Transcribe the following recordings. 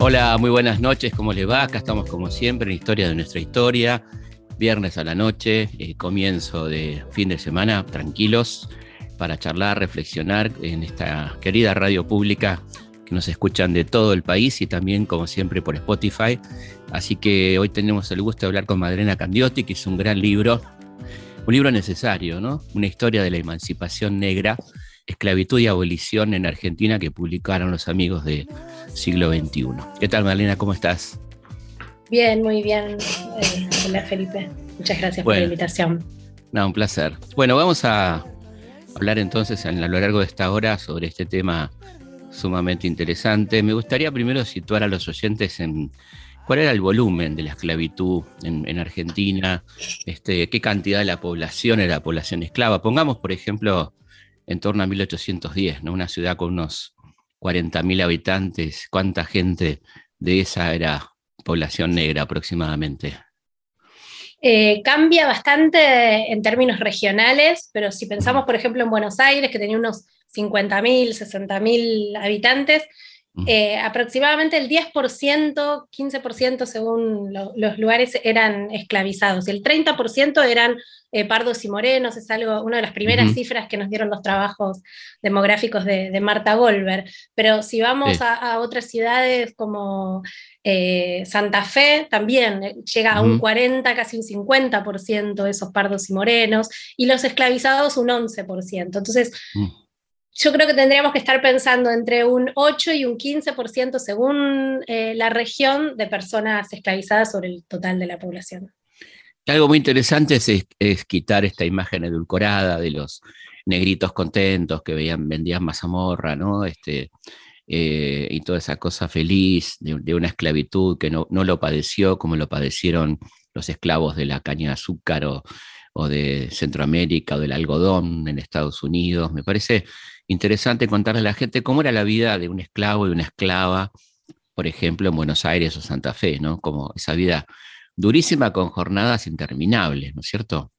Hola, muy buenas noches, ¿cómo le va? Acá estamos como siempre en Historia de nuestra historia, viernes a la noche, eh, comienzo de fin de semana, tranquilos, para charlar, reflexionar en esta querida radio pública que nos escuchan de todo el país y también, como siempre, por Spotify. Así que hoy tenemos el gusto de hablar con Madrena Candiotti, que es un gran libro, un libro necesario, ¿no? Una historia de la emancipación negra Esclavitud y Abolición en Argentina que publicaron los amigos de siglo XXI. ¿Qué tal, Marlena? ¿Cómo estás? Bien, muy bien. Eh, hola, Felipe. Muchas gracias por la invitación. No, un placer. Bueno, vamos a hablar entonces a lo largo de esta hora sobre este tema sumamente interesante. Me gustaría primero situar a los oyentes en cuál era el volumen de la esclavitud en, Argentina, este, qué cantidad de la población era población esclava. Pongamos, por ejemplo, en torno a 1810, ¿no? Una ciudad con unos 40.000 habitantes, ¿cuánta gente de esa era población negra aproximadamente? Eh, cambia bastante en términos regionales, pero si pensamos, por ejemplo, en Buenos Aires, que tenía unos 50.000, 60.000 habitantes, eh, aproximadamente el 10%, 15% según los lugares eran esclavizados. El 30% eran eh, pardos y morenos, es algo, una de las primeras cifras que nos dieron los trabajos demográficos de, Marta Goldberg. Pero si vamos a, otras ciudades como eh, Santa Fe, también llega a un 40, casi un 50% esos pardos y morenos, y los esclavizados un 11%. Entonces, mm yo creo que tendríamos que estar pensando entre un 8 y un 15% según eh, la región de personas esclavizadas sobre el total de la población. Algo muy interesante es, quitar esta imagen edulcorada de los negritos contentos que veían, vendían mazamorra, ¿no? Este, eh, y toda esa cosa feliz de, una esclavitud que no, lo padeció como lo padecieron los esclavos de la caña de azúcar o, o de Centroamérica o del algodón en Estados Unidos. Me parece interesante contarle a la gente cómo era la vida de un esclavo y una esclava, por ejemplo, en Buenos Aires o Santa Fe, ¿no? Como esa vida durísima con jornadas interminables, ¿no es cierto?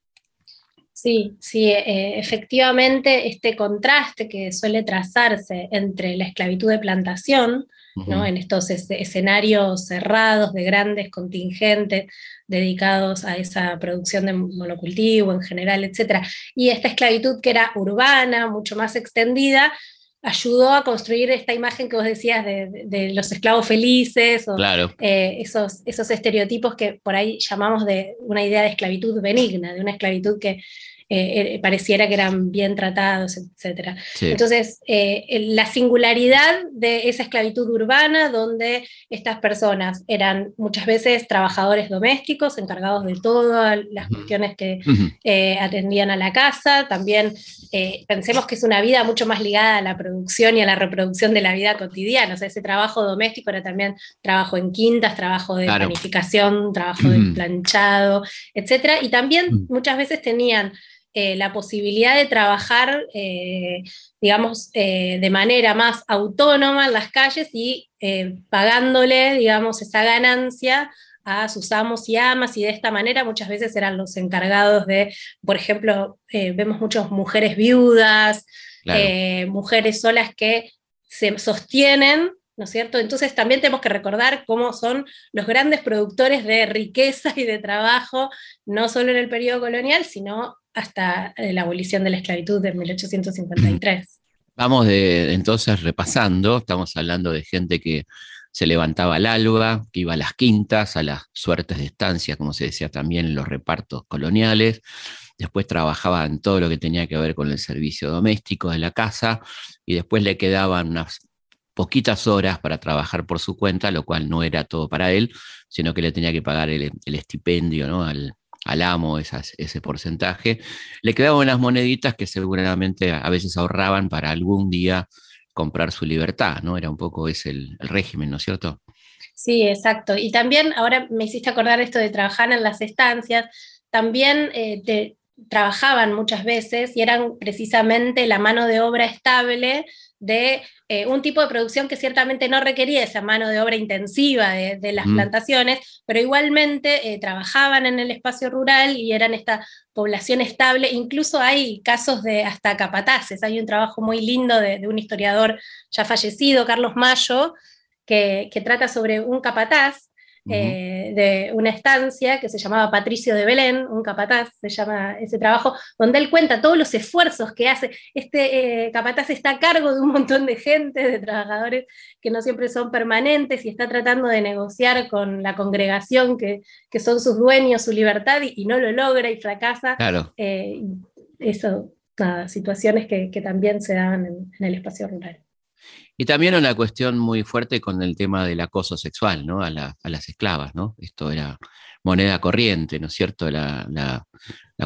Sí, sí, eh, efectivamente este contraste que suele trazarse entre la esclavitud de plantación, ¿no? en estos escenarios cerrados de grandes contingentes dedicados a esa producción de monocultivo en general, etc. Y esta esclavitud que era urbana, mucho más extendida, ayudó a construir esta imagen que vos decías de, los esclavos felices, o eh, esos, esos estereotipos que por ahí llamamos de una idea de esclavitud benigna, de una esclavitud que eh, eh, pareciera que eran bien tratados, etc. Entonces, eh, la singularidad de esa esclavitud urbana, donde estas personas eran muchas veces trabajadores domésticos, encargados de todas las cuestiones que atendían a la casa, también pensemos que es una vida mucho más ligada a la producción y a la reproducción de la vida cotidiana, o sea, ese trabajo doméstico era también trabajo en quintas, trabajo de planificación, trabajo de planchado, etc. Y también muchas veces tenían eh, la posibilidad de trabajar, eh, digamos, eh, de manera más autónoma en las calles y pagándole, digamos, esa ganancia a sus amos y amas y de esta manera muchas veces eran los encargados de, por ejemplo, vemos muchas mujeres viudas, mujeres solas que se sostienen ¿no es cierto? Entonces también tenemos que recordar cómo son los grandes productores de riqueza y de trabajo, no solo en el periodo colonial, sino hasta eh, la abolición de la esclavitud de 1853. Vamos de, entonces repasando, estamos hablando de gente que se levantaba al alba, que iba a las quintas, a las suertes de estancia, como se decía también en los repartos coloniales, después trabajaba en todo lo que tenía que ver con el servicio doméstico de la casa, y después le quedaban unas poquitas horas para trabajar por su cuenta, lo cual no era todo para él, sino que le tenía que pagar el, estipendio ¿no? al, al amo ese porcentaje, le quedaban unas moneditas que seguramente a veces ahorraban para algún día comprar su libertad, ¿no? Era un poco ese el, régimen, ¿no es cierto? Sí, exacto. Y también, ahora me hiciste acordar esto de trabajar en las estancias, también eh, trabajaban muchas veces y eran precisamente la mano de obra estable de eh, un tipo de producción que ciertamente no requería esa mano de obra intensiva de, las plantaciones, pero igualmente eh, trabajaban en el espacio rural y eran esta población estable. Incluso hay casos de hasta capataces. Hay un trabajo muy lindo de, un historiador ya fallecido, Carlos Mayo, que, que trata sobre un capataz eh, de una estancia que se llamaba Patricio de Belén, un capataz, se llama ese trabajo, donde él cuenta todos los esfuerzos que hace. Este eh, capataz está a cargo de un montón de gente, de trabajadores que no siempre son permanentes y está tratando de negociar con la congregación que, son sus dueños, su libertad, y, no lo logra y fracasa. Claro. Eh, eso, nada, situaciones que, también se dan en el espacio rural. Y también una cuestión muy fuerte con el tema del acoso sexual, ¿no? A, las esclavas, ¿no? Esto era moneda corriente, ¿no es cierto? La,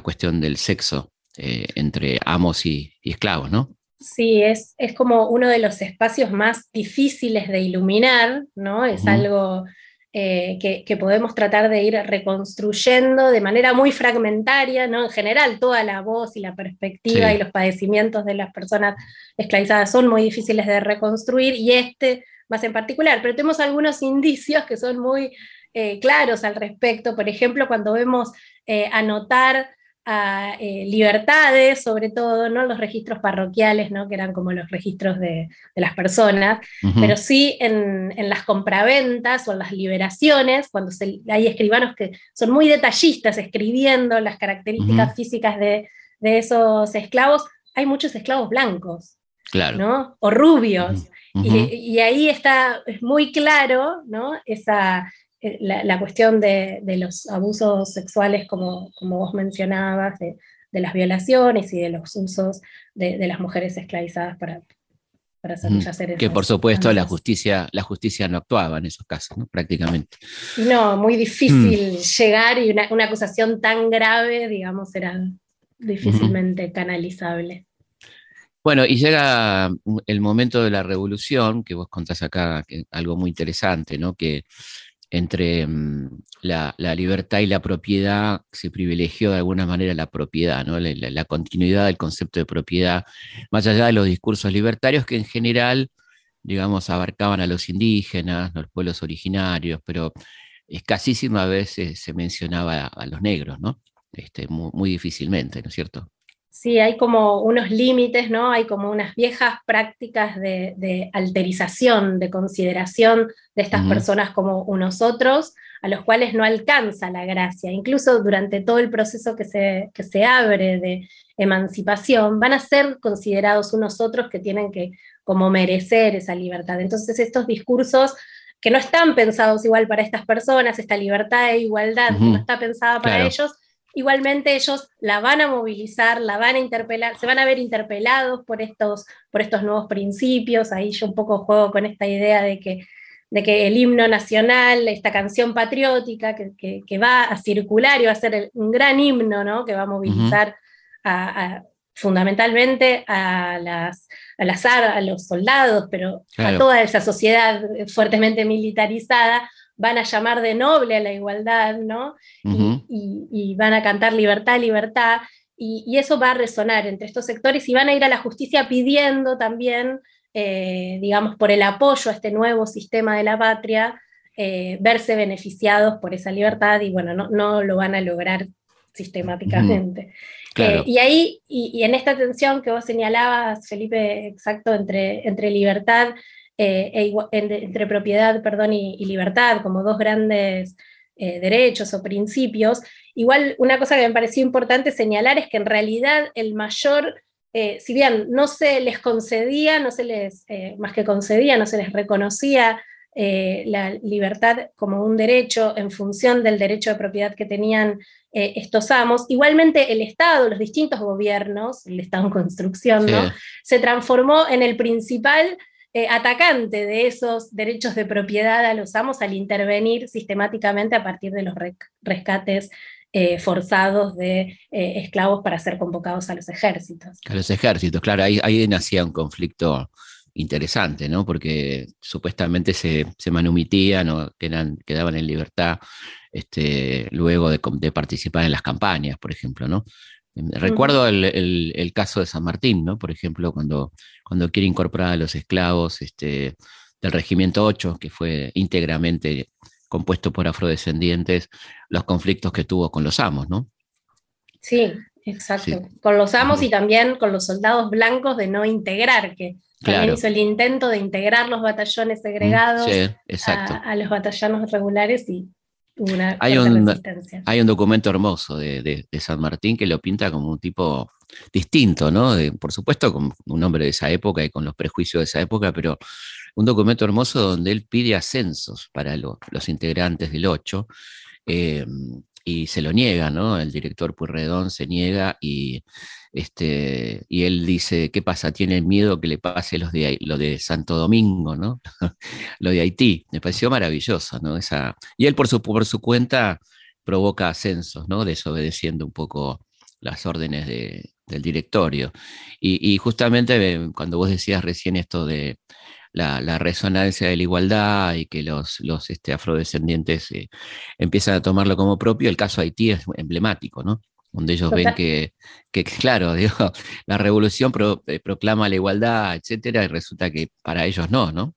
cuestión del sexo eh, entre amos y, esclavos, ¿no? Sí, es, es, como uno de los espacios más difíciles de iluminar, ¿no? Es algo eh, que, podemos tratar de ir reconstruyendo de manera muy fragmentaria, ¿no? En general, toda la voz y la perspectiva y los padecimientos de las personas esclavizadas son muy difíciles de reconstruir, y este más en particular, pero tenemos algunos indicios que son muy eh, claros al respecto, por ejemplo, cuando vemos eh, anotar a eh, libertades, sobre todo, ¿no? los registros parroquiales, ¿no? que eran como los registros de, las personas, pero sí en, las compraventas o en las liberaciones, cuando hay escribanos que son muy detallistas escribiendo las características físicas de, esos esclavos, hay muchos esclavos blancos. Claro. O rubios. y, y, ahí está, es muy claro, ¿no? Esa, eh, la, cuestión de, los abusos sexuales, como, como vos mencionabas, de, las violaciones y de los usos de, las mujeres esclavizadas para, para satisfacer Que por supuesto la justicia, la justicia no actuaba en esos casos, prácticamente. No, muy difícil mm. llegar y una, acusación tan grave, digamos, era difícilmente canalizable. Bueno, y llega el momento de la revolución, que vos contás acá, algo muy interesante, ¿no? Que entre mm, la, libertad y la propiedad, se privilegió de alguna manera la propiedad, ¿no? la, continuidad del concepto de propiedad, más allá de los discursos libertarios que en general, digamos, abarcaban a los indígenas, los pueblos originarios, pero escasísimas veces se mencionaba a, los negros, ¿no? Este, muy difícilmente, ¿no es cierto? Sí, hay como unos límites, ¿no? Hay como unas viejas prácticas de, alterización, de consideración de estas personas como unos otros, a los cuales no alcanza la gracia. Incluso durante todo el proceso que se, que se abre de emancipación, van a ser considerados unos otros que tienen que como merecer esa libertad. Entonces estos discursos que no están pensados igual para estas personas, esta libertad e igualdad que no está pensada para ellos, igualmente ellos la van a movilizar, la van a interpelar, se van a ver interpelados por estos, por estos nuevos principios. Ahí yo un poco juego con esta idea de que, de que el himno nacional, esta canción patriótica que, va a circular y va a ser un gran himno, ¿no? que va a movilizar fundamentalmente a, las, a, a los soldados, pero a toda esa sociedad fuertemente militarizada, van a llamar de noble a la igualdad, ¿no? y, van a cantar libertad, libertad, y, eso va a resonar entre estos sectores y van a ir a la justicia pidiendo también, eh, digamos, por el apoyo a este nuevo sistema de la patria, eh, verse beneficiados por esa libertad y bueno, no, lo van a lograr sistemáticamente. Eh, y ahí, y, en esta tensión que vos señalabas, Felipe, exacto, entre, entre libertad eh, e entre propiedad perdón, y, libertad como dos grandes eh, derechos o principios. Igual una cosa que me pareció importante señalar es que en realidad el mayor, eh, si bien no se les concedía, no se les, más que concedía, no se les reconocía la libertad como un derecho en función del derecho de propiedad que tenían estos amos. Igualmente el Estado, los distintos gobiernos, el Estado en construcción, se transformó en el principal eh, atacante de esos derechos de propiedad a los amos al intervenir sistemáticamente a partir de los rescates eh, forzados de eh, esclavos para ser convocados a los ejércitos. A los ejércitos, claro, ahí, nacía un conflicto interesante, ¿no? Porque supuestamente se, se manumitían o quedaban en libertad este, luego de, participar en las campañas, por ejemplo, ¿no? Recuerdo el, caso de San Martín, ¿no? Por ejemplo, cuando, cuando quiere incorporar a los esclavos este, del Regimiento 8, que fue íntegramente compuesto por afrodescendientes, los conflictos que tuvo con los amos, ¿no? Sí, exacto. Con los amos y también con los soldados blancos de no integrar, que también hizo el intento de integrar los batallones segregados a, los batallones regulares y una hay un, hay un documento hermoso de, San Martín que lo pinta como un tipo distinto, ¿no? por supuesto, con un hombre de esa época y con los prejuicios de esa época, pero un documento hermoso donde él pide ascensos para los integrantes del 8 eh, y se lo niega, ¿no? El director Purredón se niega y, este, y él dice, ¿qué pasa? Tiene miedo que le pase los de, lo de Santo Domingo, ¿no? lo de Haití. Me pareció maravilloso, ¿no? Esa, y él por su, por su cuenta provoca ascensos, ¿no? Desobedeciendo un poco las órdenes del directorio. Y, y, justamente eh, cuando vos decías recién esto de la, resonancia de la igualdad y que los, los este, afrodescendientes eh, empiezan a tomarlo como propio, el caso Haití es emblemático, ¿no? Donde ellos ven que, que, claro, digo, la revolución eh, proclama la igualdad, etcétera, y resulta que para ellos no, ¿no?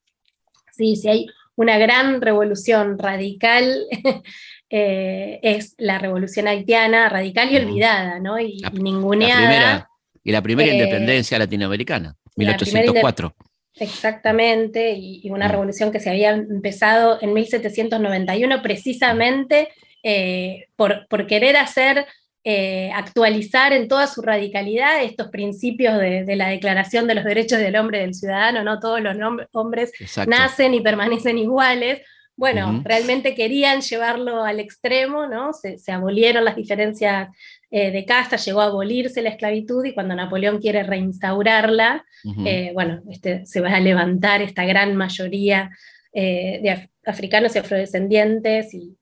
Sí, sí, hay una gran revolución radical, eh, es la revolución haitiana, radical y olvidada, ¿no? Y, ninguneada. y la primera independencia latinoamericana, 1804. Exactamente, y, una mm. revolución que se había empezado en 1791 precisamente eh, por, querer hacer, eh, actualizar en toda su radicalidad estos principios de, la Declaración de los Derechos del Hombre y del Ciudadano, no todos los hombres nacen y permanecen iguales. Bueno, realmente querían llevarlo al extremo, ¿no? Se, se abolieron las diferencias eh, de casta, llegó a abolirse la esclavitud y cuando Napoleón quiere reinstaurarla, eh, bueno, este, se va a levantar esta gran mayoría eh, de africanos y afrodescendientes y,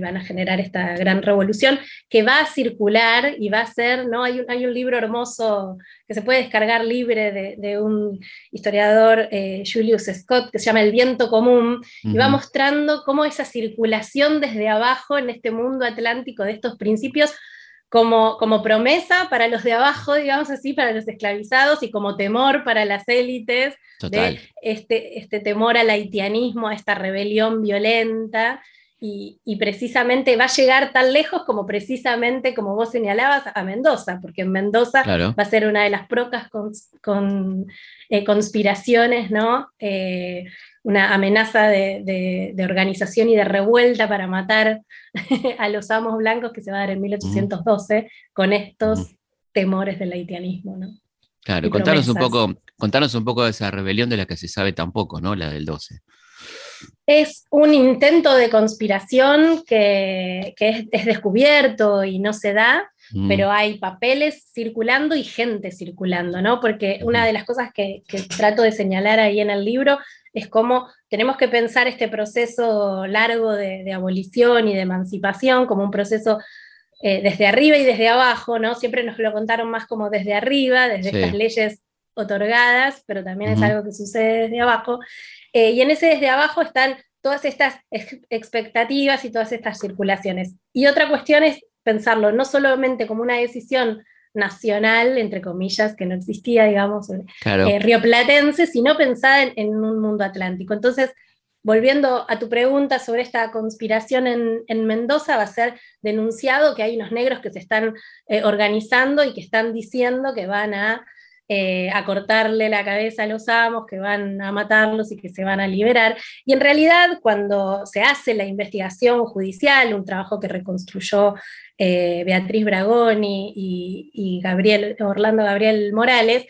van a generar esta gran revolución que va a circular y va a ser, ¿no? Hay un, hay un libro hermoso que se puede descargar libre de, un historiador, Julius Scott, que se llama El viento común, y va mostrando cómo esa circulación desde abajo en este mundo atlántico de estos principios como, como promesa para los de abajo, digamos así, para los esclavizados y como temor para las élites, de este, este temor al haitianismo, a esta rebelión violenta. Y, precisamente va a llegar tan lejos como precisamente, como vos señalabas, a Mendoza, porque en Mendoza va a ser una de las procas con, eh, conspiraciones, ¿no? Eh, una amenaza de, organización y de revuelta para matar a los amos blancos que se va a dar en 1812 con estos temores del haitianismo. ¿no? Claro, contanos un, poco, contanos un poco de esa rebelión de la que se sabe tan poco, ¿no? la del 12. Es un intento de conspiración que, es, descubierto y no se da, mm. pero hay papeles circulando y gente circulando, ¿no? Porque una de las cosas que, que, trato de señalar ahí en el libro es como tenemos que pensar este proceso largo de, abolición y de emancipación como un proceso eh, desde arriba y desde abajo, ¿no? Siempre nos lo contaron más como desde arriba, desde estas leyes otorgadas, pero también es algo que sucede desde abajo. Eh, y en ese desde abajo están todas estas expectativas y todas estas circulaciones. Y otra cuestión es pensarlo no solamente como una decisión nacional, entre comillas, que no existía, digamos, eh, rioplatense, sino pensada en, un mundo atlántico. Entonces, volviendo a tu pregunta sobre esta conspiración en, Mendoza, va a ser denunciado que hay unos negros que se están eh, organizando y que están diciendo que van a, eh, a cortarle la cabeza a los amos, que van a matarlos y que se van a liberar. Y en realidad, cuando se hace la investigación judicial, un trabajo que reconstruyó eh, Beatriz Bragoni y, Gabriel, Orlando Gabriel Morales,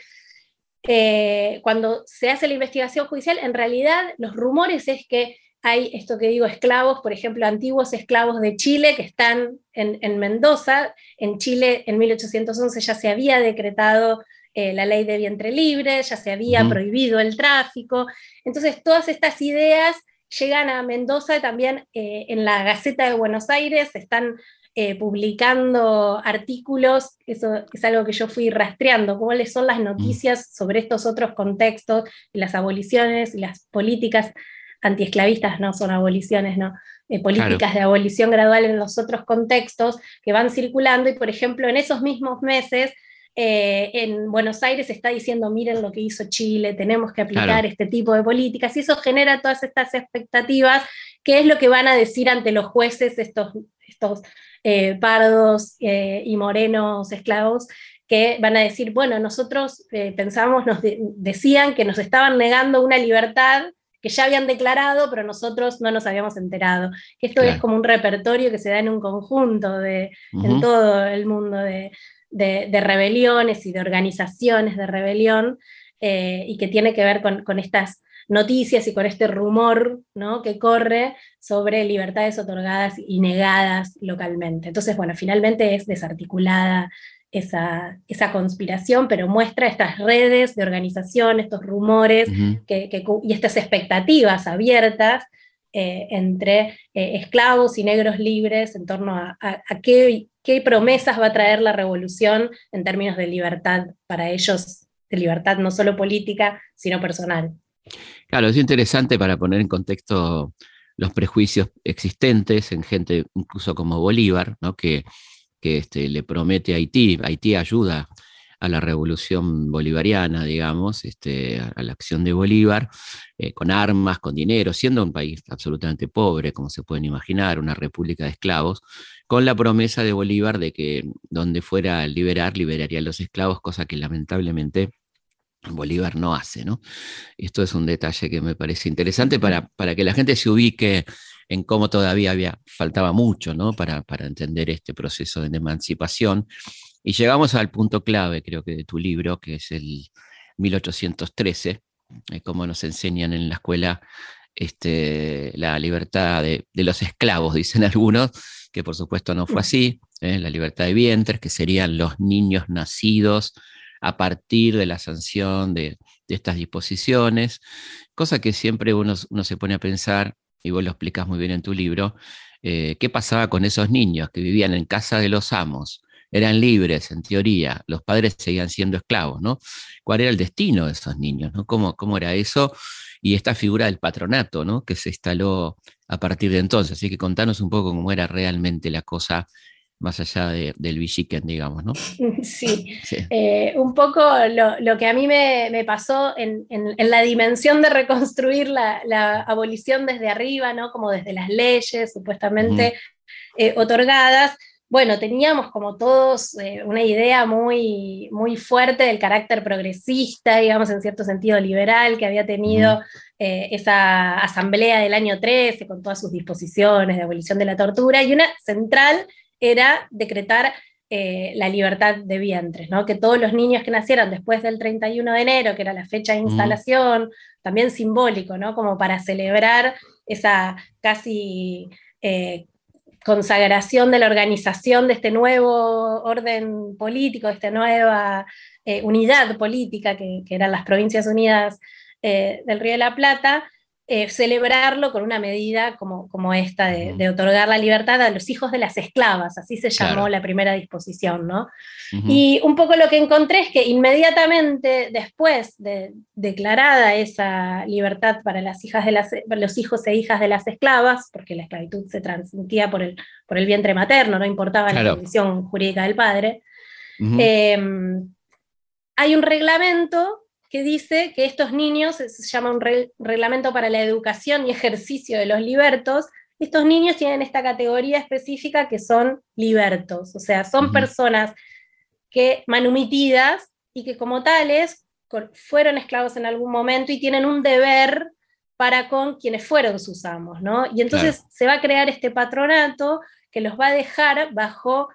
eh, cuando se hace la investigación judicial, en realidad los rumores es que hay esto que digo, esclavos, por ejemplo, antiguos esclavos de Chile que están en, Mendoza. En Chile en 1811 ya se había decretado eh, la ley de vientre libre, ya se había prohibido el tráfico. Entonces, todas estas ideas llegan a Mendoza también en la Gaceta de Buenos Aires, están eh, publicando artículos, eso es algo que yo fui rastreando, cuáles son las mm. noticias sobre estos otros contextos, las aboliciones y las políticas antiesclavistas, no son aboliciones, no, eh, políticas de abolición gradual en los otros contextos que van circulando y, por ejemplo, en esos mismos meses eh, en Buenos Aires está diciendo, miren lo que hizo Chile, tenemos que aplicar este tipo de políticas, y eso genera todas estas expectativas, que es lo que van a decir ante los jueces estos, estos eh, pardos eh, y morenos esclavos, que van a decir, bueno, nosotros pensamos, nos decían que nos estaban negando una libertad que ya habían declarado, pero nosotros no nos habíamos enterado. Esto es como un repertorio que se da en un conjunto de, en todo el mundo de, de, rebeliones y de organizaciones de rebelión eh, y que tiene que ver con, estas noticias y con este rumor ¿no? que corre sobre libertades otorgadas y negadas localmente. Entonces, bueno, finalmente es desarticulada esa, esa conspiración, pero muestra estas redes de organización, estos rumores y estas expectativas abiertas eh, entre eh, esclavos y negros libres en torno a, qué, promesas va a traer la revolución en términos de libertad para ellos, de libertad no solo política, sino personal. Claro, es interesante para poner en contexto los prejuicios existentes en gente incluso como Bolívar, que este, le promete a Haití, Haití ayuda a la revolución bolivariana, digamos, este, a la acción de Bolívar, eh, con armas, con dinero, siendo un país absolutamente pobre, como se pueden imaginar, una república de esclavos, con la promesa de Bolívar de que donde fuera a liberar, liberaría a los esclavos, cosa que lamentablemente Bolívar no hace, ¿no? Esto es un detalle que me parece interesante para, para que la gente se ubique en cómo todavía había, faltaba mucho, ¿no? Para, para entender este proceso de emancipación y llegamos al punto clave, creo que, de tu libro, que es el 1813, eh, como nos enseñan en la escuela este, la libertad de, los esclavos, dicen algunos, que por supuesto no fue así, eh, la libertad de vientres, que serían los niños nacidos a partir de la sanción de, estas disposiciones, cosa que siempre uno, se pone a pensar, y vos lo explicas muy bien en tu libro, eh, qué pasaba con esos niños que vivían en casa de los amos, eran libres en teoría, los padres seguían siendo esclavos, ¿no? ¿Cuál era el destino de esos niños. ¿Cómo, cómo era eso? Y esta figura del patronato, ¿no? Que se instaló a partir de entonces. Así que contanos un poco cómo era realmente la cosa más allá del Villiquen, digamos, ¿no? Sí, eh, un poco lo, que a mí me, pasó en, la dimensión de reconstruir la, abolición desde arriba, ¿no? Como desde las leyes supuestamente eh, otorgadas, bueno, teníamos como todos eh, una idea muy, muy fuerte del carácter progresista, digamos, en cierto sentido liberal, que había tenido esa asamblea del año 13 con todas sus disposiciones de abolición de la tortura, y una central era decretar eh, la libertad de vientres, ¿no? que todos los niños que nacieran después del 31 de enero, que era la fecha de instalación, también simbólico, ¿no? como para celebrar esa casi consagración de la organización de este nuevo orden político, de esta nueva eh, unidad política que, eran las Provincias Unidas eh, del Río de la Plata, eh, celebrarlo con una medida como, como esta de, otorgar la libertad a los hijos de las esclavas, así se llamó la primera disposición, ¿no? Y un poco lo que encontré es que inmediatamente después de declarada esa libertad para las hijas de las, los hijos e hijas de las esclavas, porque la esclavitud se transmitía por el, por el vientre materno, no importaba la condición jurídica del padre, em, hay un reglamento que dice que estos niños, se llama un reglamento para la educación y ejercicio de los libertos, estos niños tienen esta categoría específica que son libertos, o sea, son personas que manumitidas y que como tales fueron esclavos en algún momento y tienen un deber para con quienes fueron sus amos, ¿no? Y entonces se va a crear este patronato que los va a dejar bajo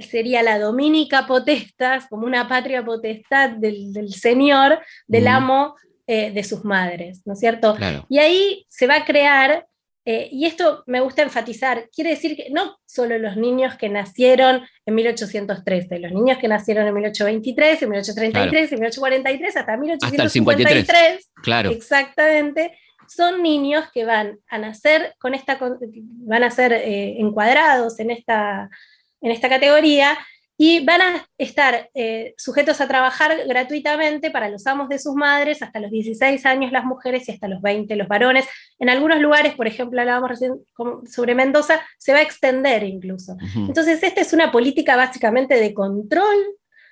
sería la dominica potestas, como una patria potestad del, señor, del amo eh, de sus madres, ¿no es cierto? Y ahí se va a crear, eh, y esto me gusta enfatizar, quiere decir que no solo los niños que nacieron en 1813, los niños que nacieron en 1823, en 1833, en 1843, hasta 1853, claro. exactamente, son niños que van a nacer con esta, van a ser eh, encuadrados en esta en esta categoría, y van a estar eh, sujetos a trabajar gratuitamente para los amos de sus madres hasta los 16 años las mujeres y hasta los 20 los varones. En algunos lugares, por ejemplo, hablábamos recién sobre Mendoza, se va a extender incluso. Entonces, esta es una política básicamente de control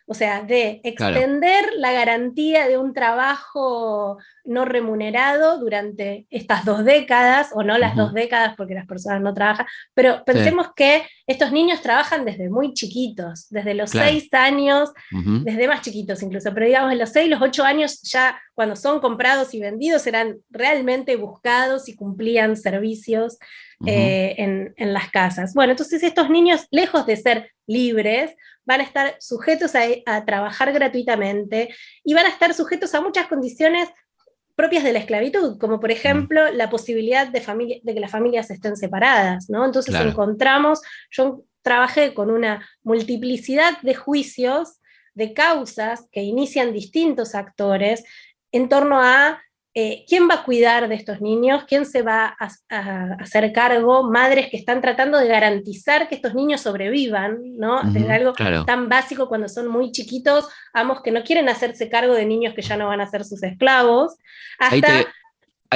o sea, de extender la garantía de un trabajo no remunerado durante estas dos décadas, o no las dos décadas porque las personas no trabajan, pero pensemos que estos niños trabajan desde muy chiquitos, desde los seis años, desde más chiquitos incluso, pero digamos en los seis, los ocho años ya cuando son comprados y vendidos eran realmente buscados y cumplían servicios eh, en, en las casas. Bueno, entonces estos niños, lejos de ser libres, van a estar sujetos a, trabajar gratuitamente y van a estar sujetos a muchas condiciones propias de la esclavitud, como por ejemplo la posibilidad de, familia, de que las familias estén separadas, ¿no? Entonces encontramos, yo trabajé con una multiplicidad de juicios, de causas que inician distintos actores en torno a eh, ¿quién va a cuidar de estos niños? ¿Quién se va a, hacer cargo? Madres que están tratando de garantizar que estos niños sobrevivan, ¿no? es algo tan básico cuando son muy chiquitos, amos que no quieren hacerse cargo de niños que ya no van a ser sus esclavos. Ahí,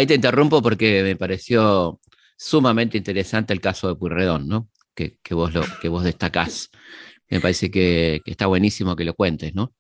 te, interrumpo porque me pareció sumamente interesante el caso de Purredón, ¿no? Que, vos, lo, que vos destacás. Me parece que, que está buenísimo que lo cuentes, ¿no?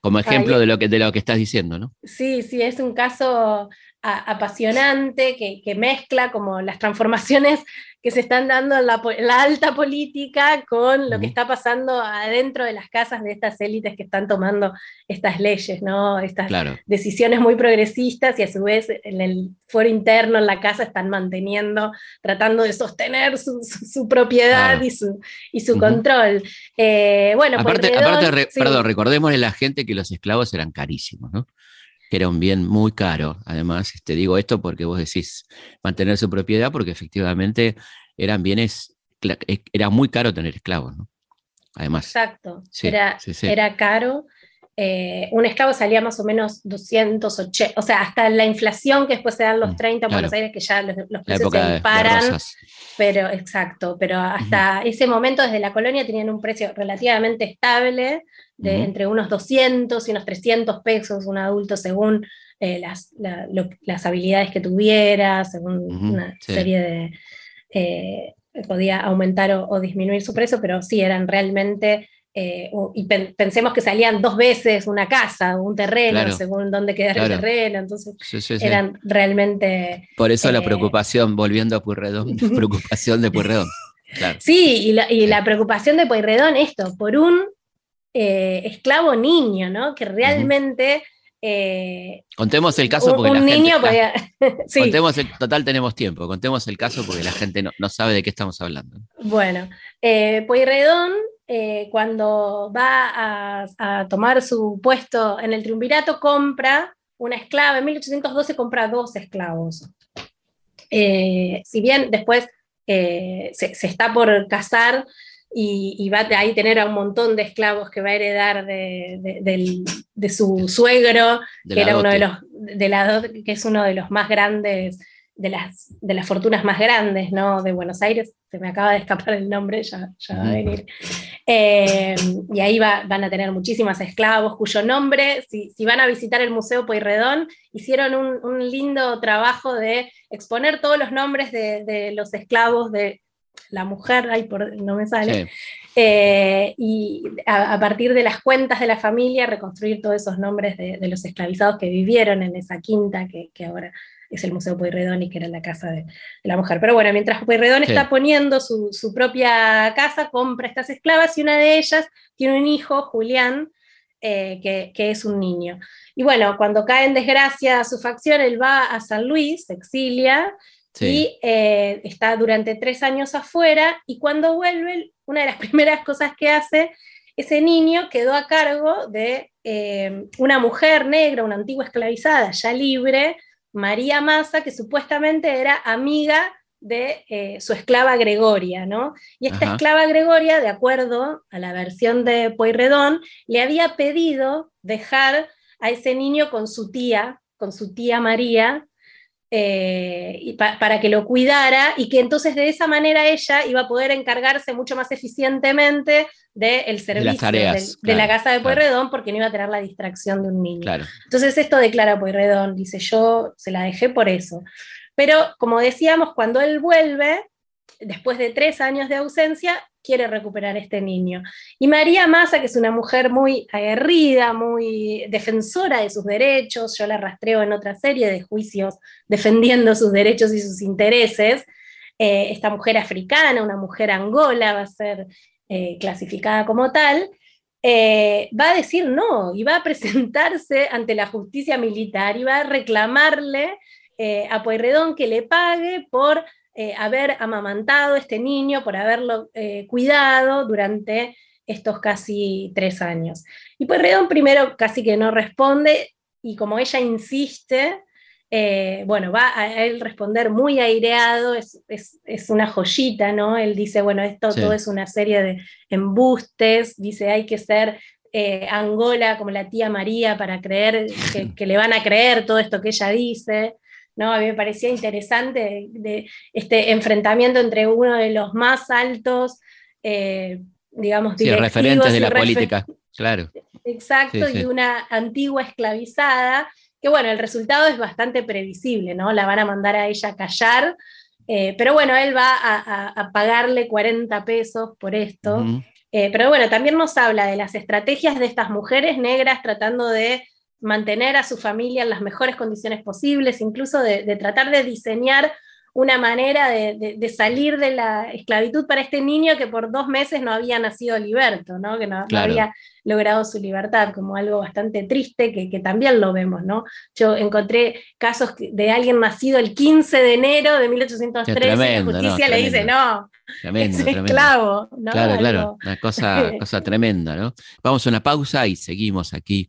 Como ejemplo de, lo que, de lo que estás diciendo, ¿no? Sí, sí, es un caso apasionante que, que, mezcla como las transformaciones que se están dando en la, alta política con lo que está pasando adentro de las casas de estas élites que están tomando estas leyes, ¿no? Estas decisiones muy progresistas y a su vez en el foro interno, en la casa, están manteniendo, tratando de sostener su, su, propiedad y su, y su control. Eh, bueno, aparte, aparte perdón, recordemos a la gente que los esclavos eran carísimos, ¿no? Que era un bien muy caro. Además, te este, digo esto porque vos decís mantener su propiedad, porque efectivamente eran bienes, e, era muy caro tener esclavos, ¿no? Además. Exacto, era, era caro. Eh, un esclavo salía más o menos 280, o sea, hasta la inflación que después se dan los 30 en Buenos Aires, que ya los, precios se disparan. pero, exacto, pero hasta ese momento desde la colonia tenían un precio relativamente estable, de entre unos 200 y unos 300 pesos un adulto según eh, las, las, habilidades que tuviera, según una serie de... Eh, podía aumentar o, disminuir su precio, pero sí eran realmente eh, y pensemos que salían dos veces una casa o un terreno, según dónde quedara el terreno, entonces eran realmente... Por eso la eh, preocupación, volviendo a Puyredón, la preocupación de Puyredón. Sí, y la, preocupación de Puyredón, esto, por un eh, esclavo niño, ¿no? Que realmente... contemos el caso porque un la niño Contemos el, total tenemos tiempo, contemos el caso porque la gente no, sabe de qué estamos hablando. Bueno, Pueyrredón eh, cuando va a, tomar su puesto en el triunvirato, compra una esclava. En 1812 compra dos esclavos. Eh, si bien después eh, se, está por casar y, va a ahí tener a un montón de esclavos que va a heredar de, su suegro, que, era uno de los, de la, que es uno de los más grandes de las, de las fortunas más grandes ¿no? de Buenos Aires, se me acaba de escapar el nombre, ya, va a venir. Eh, y ahí van a tener muchísimas esclavos cuyo nombre, si, si van a visitar el Museo Pueyrredón, hicieron un, un, lindo trabajo de exponer todos los nombres de, de los esclavos de la mujer, ay, por, no me sale, eh, y a, partir de las cuentas de la familia reconstruir todos esos nombres de, de los esclavizados que vivieron en esa quinta que, que ahora es el Museo Pueyrredón y que era la casa de, la mujer. Pero bueno, mientras Pueyrredón está poniendo su, propia casa, compra estas esclavas y una de ellas tiene un hijo, Julián, eh, que, es un niño. Y bueno, cuando cae en desgracia su facción, él va a San Luis, se exilia, y eh, está durante tres años afuera, y cuando vuelve, una de las primeras cosas que hace, ese niño quedó a cargo de eh, una mujer negra, una antigua esclavizada, ya libre, María Massa, que supuestamente era amiga de eh, su esclava Gregoria, ¿no? Y esta esclava Gregoria, de acuerdo a la versión de Pueyrredón, le había pedido dejar a ese niño con su tía, con su tía María, y para que lo cuidara y que entonces de esa manera ella iba a poder encargarse mucho más eficientemente del servicio de, la casa de Pueyrredón porque no iba a tener la distracción de un niño. Entonces esto declara Pueyrredón, dice yo se la dejé por eso. Pero como decíamos, cuando él vuelve, después de tres años de ausencia, quiere recuperar este niño. Y María Massa, que es una mujer muy aguerrida, muy defensora de sus derechos, yo la rastreo en otra serie de juicios defendiendo sus derechos y sus intereses, eh, esta mujer africana, una mujer angola, va a ser eh, clasificada como tal, eh, va a decir no y va a presentarse ante la justicia militar y va a reclamarle a Pueyrredón que le pague por eh, haber amamantado a este niño, por haberlo eh, cuidado durante estos casi tres años. Y pues Redón primero casi que no responde y como ella insiste, eh, bueno, va a él responder muy aireado, es, una joyita, ¿no? Él dice, bueno, esto todo es una serie de embustes, dice, hay que ser Angola como la tía María para creer que, le van a creer todo esto que ella dice. ¿No? A mí me parecía interesante de, este enfrentamiento entre uno de los más altos, eh, digamos, sí, referentes de la política, claro. Exacto, y una antigua esclavizada, que bueno, el resultado es bastante previsible, ¿no? La van a mandar a ella a callar, eh, pero bueno, él va a, pagarle 40 pesos por esto. Eh, pero bueno, también nos habla de las estrategias de estas mujeres negras tratando de mantener a su familia en las mejores condiciones posibles, incluso de, tratar de diseñar una manera de, salir de la esclavitud para este niño que por dos meses no había nacido liberto, ¿no? que no, había logrado su libertad, como algo bastante triste que, también lo vemos. ¿no? Yo encontré casos de alguien nacido el 15 de enero de 1813 y la justicia le dice, no, es esclavo. Claro, claro, una cosa, cosa tremenda. ¿no? Vamos a una pausa y seguimos aquí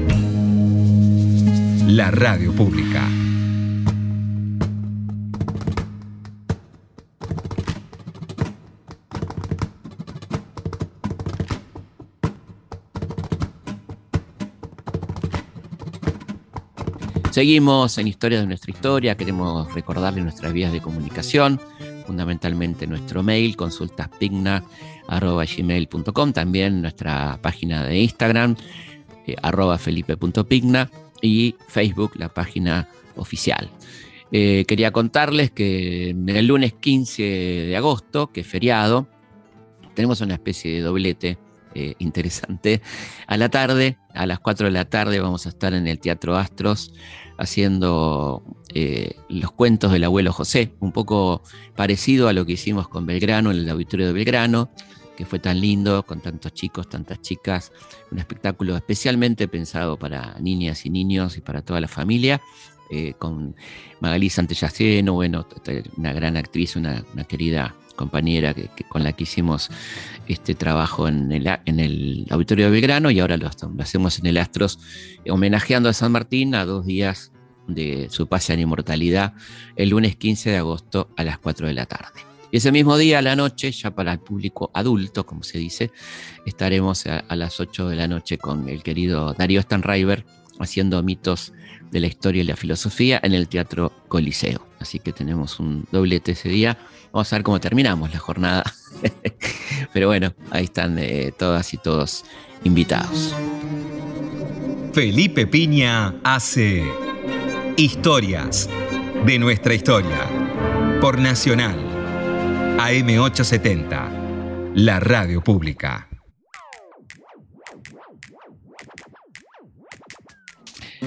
la radio pública. Seguimos en Historia de nuestra historia, queremos recordarle nuestras vías de comunicación, fundamentalmente nuestro mail, consultaspigna.gmail.com, también nuestra página de Instagram, eh, arroba felipe.pigna, y Facebook, la página oficial. Eh, quería contarles que el lunes 15 de agosto, que es feriado, tenemos una especie de doblete eh, interesante. A la tarde, a las 4 de la tarde, vamos a estar en el Teatro Astros haciendo eh, los cuentos del abuelo José, un poco parecido a lo que hicimos con Belgrano, en el auditorio de Belgrano que fue tan lindo, con tantos chicos, tantas chicas, un espectáculo especialmente pensado para niñas y niños y para toda la familia, eh, con Magalí Santellaceno, bueno, una gran actriz, una, querida compañera que, con la que hicimos este trabajo en el, en el Auditorio de Belgrano y ahora lo, hacemos en el Astros, homenajeando a San Martín a dos días de su pase a la inmortalidad, el lunes 15 de agosto a las 4 de la tarde. Y ese mismo día, a la noche, ya para el público adulto, como se dice, estaremos a, las 8 de la noche con el querido Darío Stanriver haciendo mitos de la historia y la filosofía en el Teatro Coliseo. Así que tenemos un doblete ese día. Vamos a ver cómo terminamos la jornada. Pero bueno, ahí están eh, todas y todos invitados. Felipe Piña hace historias de nuestra historia por Nacional AM870, la radio pública.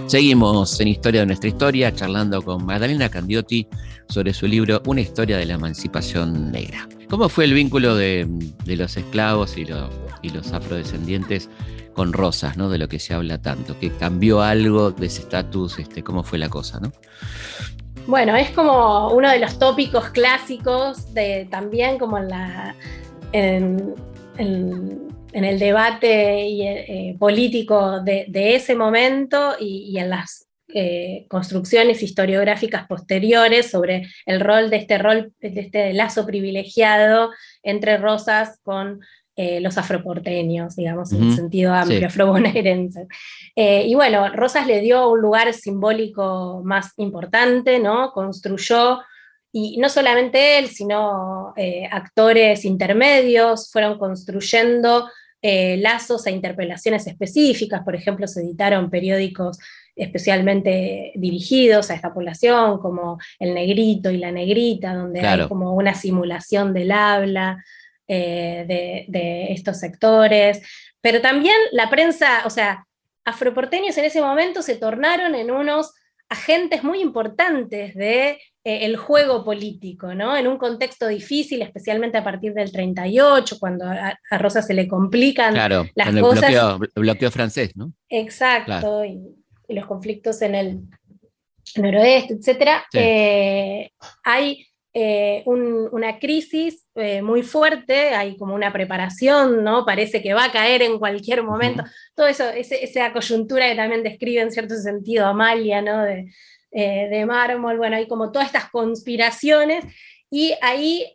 Seguimos en Historia de nuestra historia, charlando con Magdalena Candiotti sobre su libro Una historia de la emancipación negra. ¿Cómo fue el vínculo de, los esclavos y, los afrodescendientes con Rosas, ¿no? de lo que se habla tanto? ¿Que cambió algo de ese estatus? Este, ¿Cómo fue la cosa? ¿no? Bueno, es como uno de los tópicos clásicos de también como en el debate eh, político de, ese momento y, en las eh, construcciones historiográficas posteriores sobre el rol de este rol, de este lazo privilegiado entre Rosas con eh, los afroporteños, digamos, en el sentido amplio, afrobonaerense. Eh, y bueno, Rosas le dio un lugar simbólico más importante, ¿no? Construyó, y no solamente él, sino eh, actores intermedios fueron construyendo lazos e interpelaciones específicas, por ejemplo, se editaron periódicos especialmente dirigidos a esta población, como El Negrito y La Negrita, donde hay como una simulación del habla, eh, de, estos sectores, pero también la prensa, o sea, afroporteños en ese momento se tornaron en unos agentes muy importantes de eh, el juego político, ¿no? En un contexto difícil, especialmente a partir del 38, cuando a, Rosa se le complican claro, las el cosas. Bloqueo, francés, ¿no? Exacto, y, los conflictos en el noroeste, etcétera. Eh, hay eh, una crisis eh, muy fuerte, hay como una preparación, ¿no? Parece que va a caer en cualquier momento. Todo eso, esa coyuntura que también describe en cierto sentido Amalia, ¿no? De, eh, de mármol, bueno, hay como todas estas conspiraciones y ahí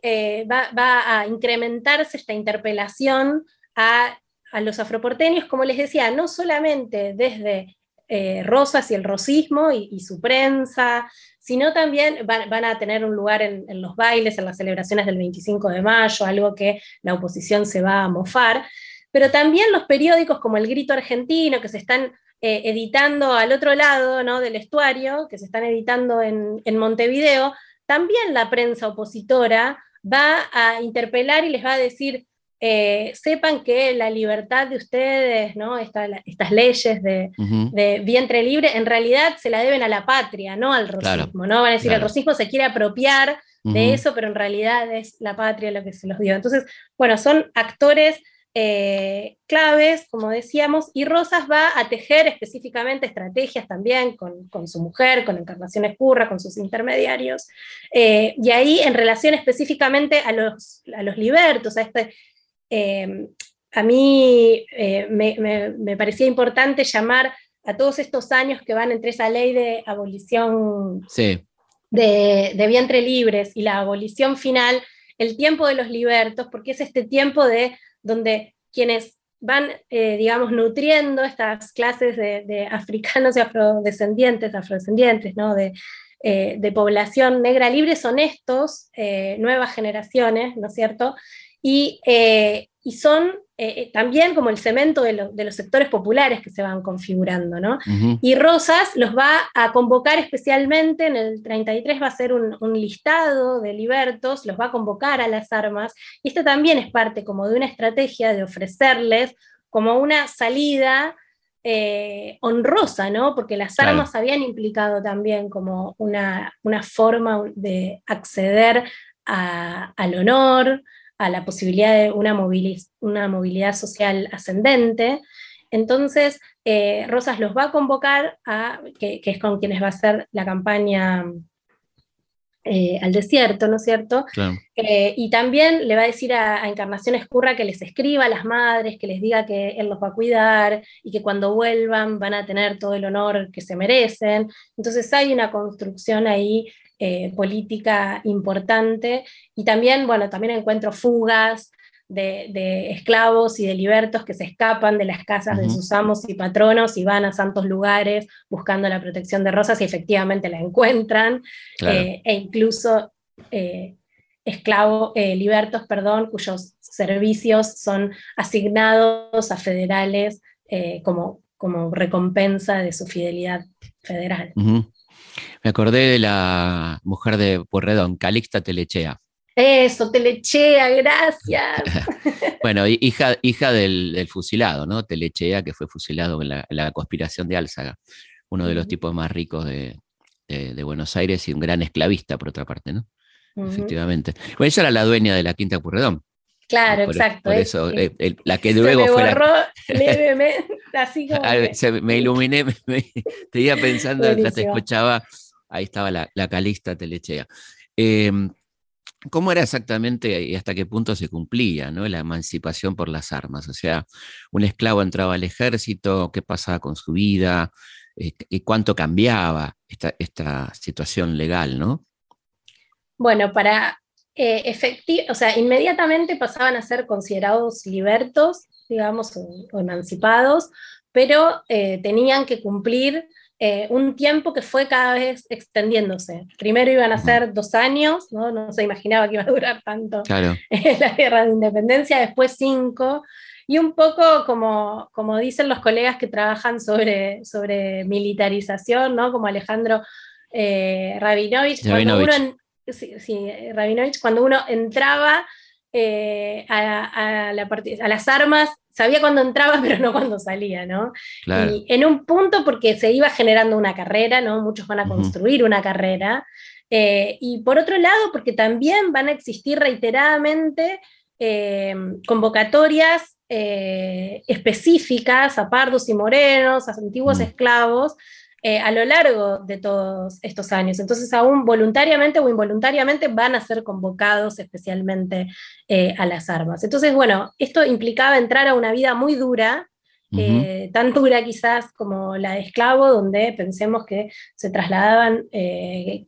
va, va, a incrementarse esta interpelación a, a los afroporteños, como les decía, no solamente desde Rosas y el rosismo y, y, su prensa, sino también van, a tener un lugar en, los bailes, en las celebraciones del 25 de mayo, algo que la oposición se va a mofar, pero también los periódicos como El Grito Argentino, que se están eh, editando al otro lado ¿no? del estuario, que se están editando en, en Montevideo, también la prensa opositora va a interpelar y les va a decir, eh, sepan que la libertad de ustedes, ¿no? estas leyes de, vientre libre, en realidad se la deben a la patria, no al rosismo. ¿no? Van a decir, el rosismo se quiere apropiar de eso, pero en realidad es la patria lo que se los dio. Entonces, bueno, son actores eh, claves, como decíamos, y Rosas va a tejer específicamente estrategias también con, su mujer, con Encarnación Escurra, con sus intermediarios, eh, y ahí en relación específicamente a los, a los libertos, a este Em, a mí eh, me, parecía importante llamar a todos estos años que van entre esa ley de abolición de, vientre libres y la abolición final, el tiempo de los libertos, porque es este tiempo de donde quienes van, eh, digamos, nutriendo estas clases de, africanos y afrodescendientes, afrodescendientes, ¿no? De, eh, de población negra libre son estos, nuevas generaciones, ¿no es cierto? Eh, y, son eh, eh, también como el cemento de, los sectores populares que se van configurando, ¿no? Y Rosas los va a convocar especialmente, en el 33 va a ser un, listado de libertos, los va a convocar a las armas, y esto también es parte como de una estrategia de ofrecerles como una salida honrosa, ¿no? Porque las armas habían implicado también como una, forma de acceder al honor, a la posibilidad de una, una movilidad social ascendente. Entonces, eh, Rosas los va a convocar, a, que, es con quienes va a hacer la campaña eh, al desierto, ¿no es cierto? Eh, y también le va a decir a, a, Encarnación Escurra que les escriba a las madres, que les diga que él los va a cuidar y que cuando vuelvan van a tener todo el honor que se merecen. Entonces hay una construcción ahí eh, política importante. Y también, bueno, también encuentro fugas de, esclavos y de libertos que se escapan de las casas de sus amos y patronos y van a santos lugares buscando la protección de Rosas y efectivamente la encuentran. Eh, e incluso eh, esclavos, libertos, perdón, cuyos servicios son asignados a federales como, como recompensa de su fidelidad federal. Me acordé de la mujer de Porredón, Calixta Telechea. Eso, Telechea, gracias. bueno, hija, hija del, fusilado, ¿no? Telechea, que fue fusilado en la, conspiración de Álzaga, uno de los tipos más ricos de, Buenos Aires y un gran esclavista, por otra parte, ¿no? Efectivamente. Bueno, ella era la dueña de la Quinta Purredón. Claro, exacto. Por eso, eh, la que luego se me borró levemente, así como. me iluminé, me, te iba pensando, te escuchaba ahí estaba la, Calista Telechea. Em, ¿Cómo era exactamente y hasta qué punto se cumplía ¿no? la emancipación por las armas? O sea, un esclavo entraba al ejército, ¿qué pasaba con su vida? Eh, ¿Y cuánto cambiaba esta, esta situación legal? ¿no? Bueno, para eh, o sea, inmediatamente pasaban a ser considerados libertos, digamos, o, emancipados, pero eh, tenían que cumplir eh, un tiempo que fue cada vez extendiéndose. Primero iban a ser dos años, ¿no? no se imaginaba que iba a durar tanto la guerra de independencia, después cinco, y un poco como, como dicen los colegas que trabajan sobre, sobre militarización, ¿no? como Alejandro eh, Rabinovich, sí, Rabinovich, cuando uno entraba eh, a, las armas, sabía cuándo entraba, pero no cuando salía, ¿no? Y en un punto porque se iba generando una carrera, ¿no? Muchos van a construir una carrera. Eh, y por otro lado, porque también van a existir reiteradamente eh, convocatorias específicas a pardos y morenos, a antiguos esclavos, eh, a lo largo de todos estos años. Entonces, aún voluntariamente o involuntariamente van a ser convocados especialmente eh, a las armas. Entonces, bueno, esto implicaba entrar a una vida muy dura, eh, tan dura quizás como la de esclavo, donde pensemos que se trasladaban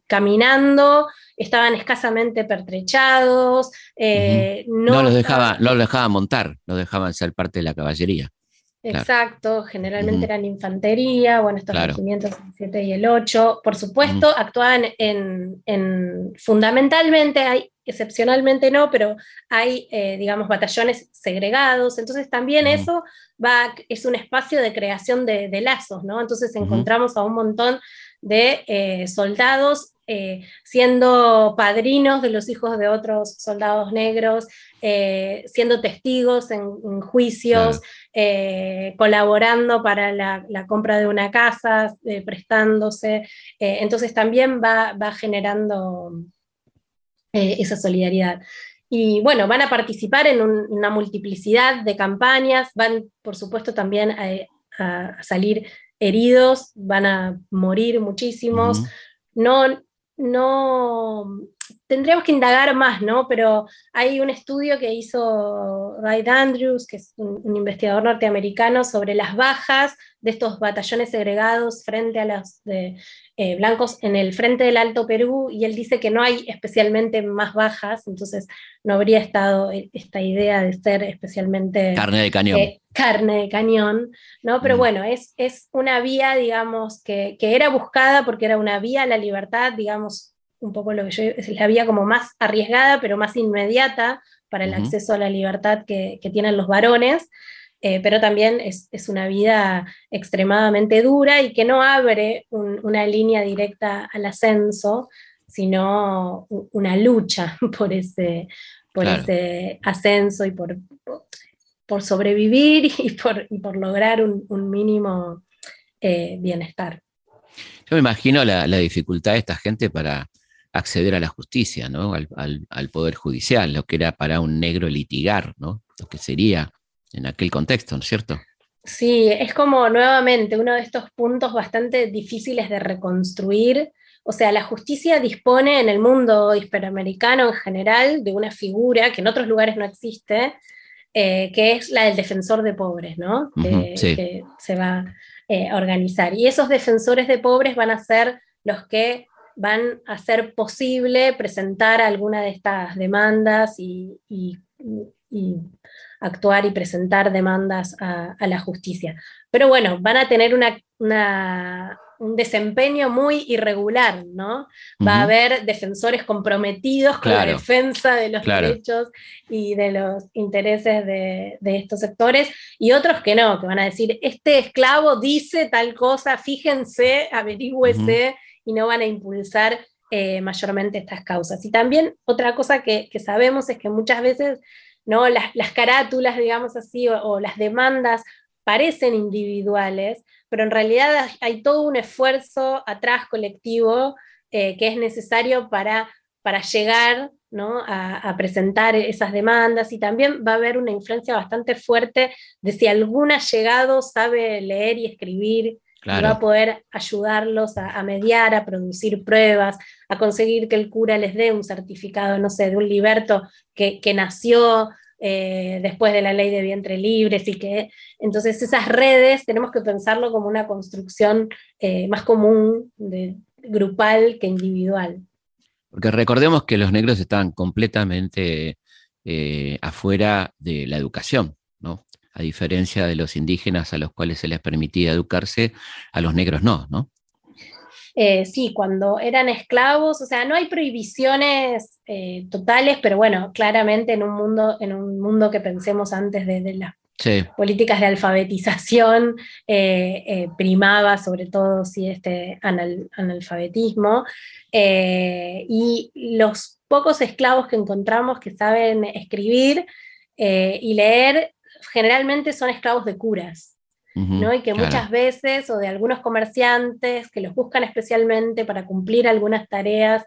caminando, estaban escasamente pertrechados. no, los dejaba, no los dejaban montar, no dejaban ser parte de la caballería. Exacto, generalmente eran infantería, bueno, estos regimientos el 7 y el 8, por supuesto, actuaban en, fundamentalmente, hay, excepcionalmente no, pero hay, eh, digamos, batallones segregados, entonces también eso va, es un espacio de creación de, lazos, ¿no? Entonces encontramos a un montón de eh, soldados eh, siendo padrinos de los hijos de otros soldados negros, eh, siendo testigos en, juicios, eh, colaborando para la, compra de una casa, prestándose. entonces también va, generando esa solidaridad. Y bueno, van a participar en una multiplicidad de campañas, van por supuesto también a, salir heridos, van a morir muchísimos. No, no, tendríamos que indagar más, ¿no? Pero hay un estudio que hizo Ray Andrews, que es un, investigador norteamericano, sobre las bajas de estos batallones segregados frente a los de, eh, blancos en el frente del Alto Perú, y él dice que no hay especialmente más bajas, entonces no habría estado e, esta idea de ser especialmente... Carne de cañón. Eh, carne de cañón, ¿no? Pero mm. bueno, es, es una vía, digamos, que, que era buscada porque era una vía a la libertad, digamos, un poco lo que yo es la vía como más arriesgada, pero más inmediata para el acceso a la libertad que, tienen los varones, eh, pero también es, una vida extremadamente dura y que no abre una línea directa al ascenso, sino una lucha por ese, por ese ascenso y por, por sobrevivir y por, por lograr un, mínimo eh, bienestar. Yo me imagino la, la, dificultad de esta gente para acceder a la justicia, ¿no? Al, poder judicial, lo que era para un negro litigar, ¿no? Lo que sería en aquel contexto, ¿no es cierto? Sí, es como nuevamente uno de estos puntos bastante difíciles de reconstruir. O sea, la justicia dispone en el mundo hispanoamericano en general de una figura que en otros lugares no existe, eh, que es la del defensor de pobres, ¿no? que, se va eh, a organizar. Y esos defensores de pobres van a ser los que van a hacer posible presentar alguna de estas demandas y, actuar y presentar demandas a, la justicia. Pero bueno, van a tener un desempeño muy irregular, ¿no? Va a haber defensores comprometidos con la defensa de los derechos y de los intereses de, estos sectores, y otros que no, que van a decir, este esclavo dice tal cosa, fíjense, averigüese y no van a impulsar eh, mayormente estas causas. Y también otra cosa que, sabemos es que muchas veces ¿no? las, carátulas, digamos así, o, las demandas parecen individuales, pero en realidad hay todo un esfuerzo atrás colectivo eh, que es necesario para, para llegar ¿no? a, presentar esas demandas y también va a haber una influencia bastante fuerte de si algún allegado sabe leer y escribir va a poder ayudarlos a, mediar, a producir pruebas, a conseguir que el cura les dé un certificado, no sé, de un liberto que, nació eh, después de la ley de vientre libres y que entonces esas redes tenemos que pensarlo como una construcción eh, más común, de, grupal que individual. Porque recordemos que los negros estaban completamente eh, afuera de la educación, ¿no? a diferencia de los indígenas a los cuales se les permitía educarse, a los negros no, ¿no? Eh, sí, cuando eran esclavos, o sea, no hay prohibiciones eh, totales, pero bueno, claramente en un mundo, en un mundo que pensemos antes de, las políticas de alfabetización, eh, primaba sobre todo si este analfabetismo, y los pocos esclavos que encontramos que saben escribir y leer generalmente son esclavos de curas, ¿no? Y que muchas veces, o de algunos comerciantes que los buscan especialmente para cumplir algunas tareas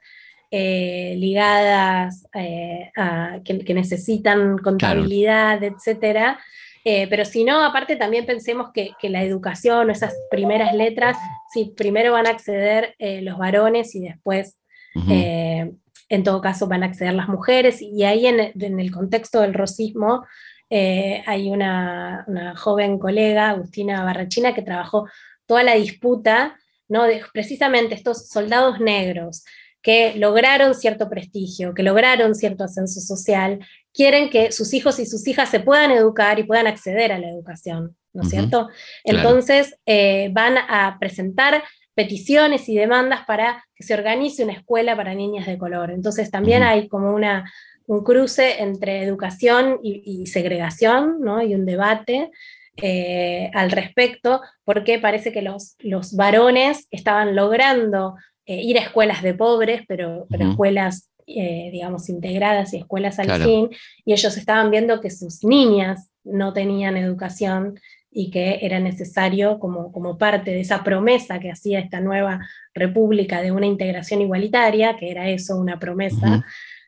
eh, ligadas eh, a que, necesitan contabilidad, etcétera. Eh, pero si no, aparte también pensemos que, la educación, esas primeras letras, sí, primero van a acceder los varones y después, en todo caso, van a acceder las mujeres. Y ahí en, en el contexto del rosismo, eh, hay una, joven colega, Agustina Barrachina, que trabajó toda la disputa ¿no? de precisamente estos soldados negros que lograron cierto prestigio, que lograron cierto ascenso social, quieren que sus hijos y sus hijas se puedan educar y puedan acceder a la educación, ¿no es cierto? Entonces eh, van a presentar peticiones y demandas para que se organice una escuela para niñas de color. Entonces también hay como una, un cruce entre educación y, segregación, ¿no? y un debate eh, al respecto, porque parece que los, los varones estaban logrando eh, ir a escuelas de pobres, pero, escuelas, eh, digamos, integradas y escuelas al fin, y ellos estaban viendo que sus niñas no tenían educación y que era necesario, como, como parte de esa promesa que hacía esta nueva república de una integración igualitaria, que era eso, una promesa,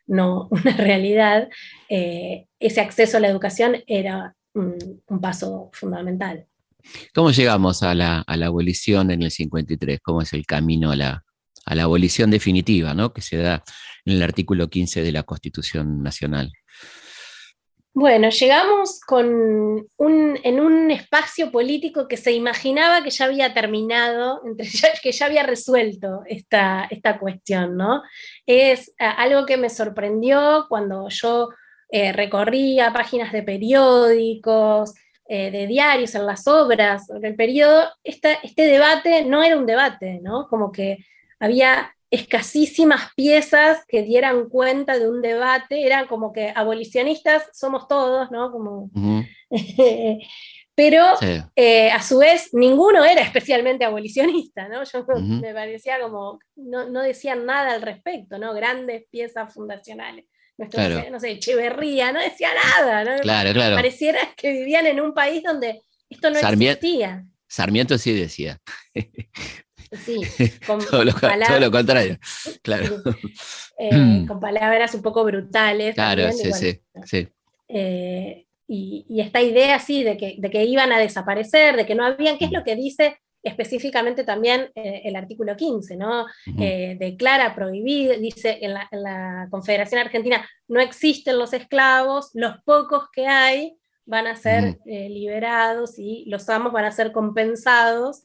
no una realidad, eh, ese acceso a la educación era un, paso fundamental. ¿Cómo llegamos a la, abolición en el 53? ¿Cómo es el camino a la, abolición definitiva ¿no? que se da en el artículo 15 de la Constitución Nacional? Bueno, llegamos con un, en un espacio político que se imaginaba que ya había terminado, que ya había resuelto esta, esta cuestión, ¿no? Es algo que me sorprendió cuando yo eh, recorría páginas de periódicos, eh, de diarios, en las obras del periodo, este debate no era un debate, ¿no? Como que había escasísimas piezas que dieran cuenta de un debate, eran como que abolicionistas somos todos, ¿no? Como, pero eh, a su vez ninguno era especialmente abolicionista, ¿no? Yo me parecía como, no, decían nada al respecto, ¿no? Grandes piezas fundacionales. no sé, Echeverría, no decía nada, ¿no? Claro, claro. Pareciera que vivían en un país donde esto no existía. Sarmiento sí decía. Sí, con todo, lo, contrario, claro. Eh, con palabras un poco brutales. Claro, sí, sí, eh, y, esta idea, sí, de que, de que iban a desaparecer, de que no habían, ¿qué es lo que dice específicamente también eh, el artículo 15, ¿no? declara prohibido, dice en la, en la, Confederación Argentina no existen los esclavos, los pocos que hay van a ser liberados y los amos van a ser compensados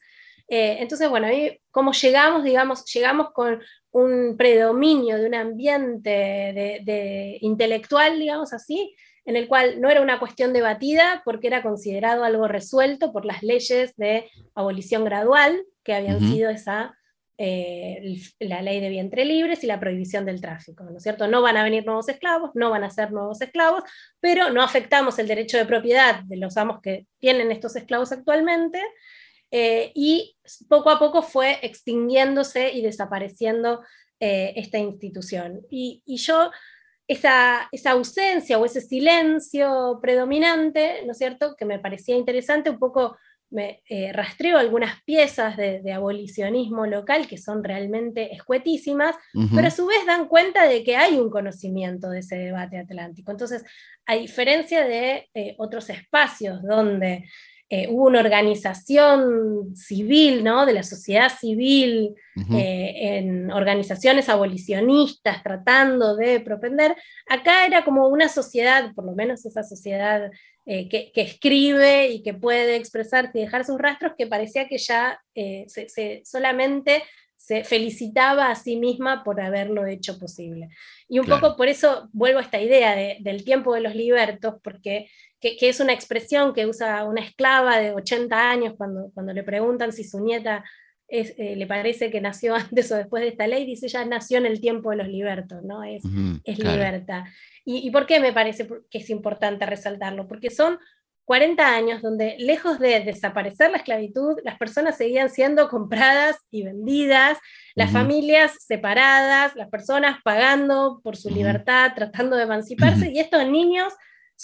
eh, entonces, bueno, ahí como llegamos, digamos, llegamos con un predominio de un ambiente de, intelectual, digamos así, en el cual no era una cuestión debatida porque era considerado algo resuelto por las leyes de abolición gradual, que habían sido esa, eh, la ley de vientre libres y la prohibición del tráfico, ¿no es cierto? No van a venir nuevos esclavos, no van a ser nuevos esclavos, pero no afectamos el derecho de propiedad de los amos que tienen estos esclavos actualmente, eh, y poco a poco fue extinguiéndose y desapareciendo eh, esta institución. Y, yo, esa, esa, ausencia o ese silencio predominante, ¿no es cierto?, que me parecía interesante, un poco me eh, rastreo algunas piezas de, abolicionismo local que son realmente escuetísimas, pero a su vez dan cuenta de que hay un conocimiento de ese debate atlántico. Entonces, a diferencia de otros espacios donde eh, hubo una organización civil, ¿no? De la sociedad civil, eh, en organizaciones abolicionistas tratando de propender. Acá era como una sociedad, por lo menos esa sociedad eh, que, escribe y que puede expresarse y dejar sus rastros, que parecía que ya solamente se felicitaba a sí misma por haberlo hecho posible. Y un poco por eso vuelvo a esta idea del tiempo de los libertos, porque que, es una expresión que usa una esclava de 80 años cuando, cuando le preguntan si su nieta eh, le parece que nació antes o después de esta ley, dice ella nació en el tiempo de los libertos, ¿no? Es, es libertad. ¿Y, ¿Y por qué me parece que es importante resaltarlo? Porque son 40 años donde, lejos de desaparecer la esclavitud, las personas seguían siendo compradas y vendidas, las familias separadas, las personas pagando por su libertad, tratando de emanciparse, y estos niños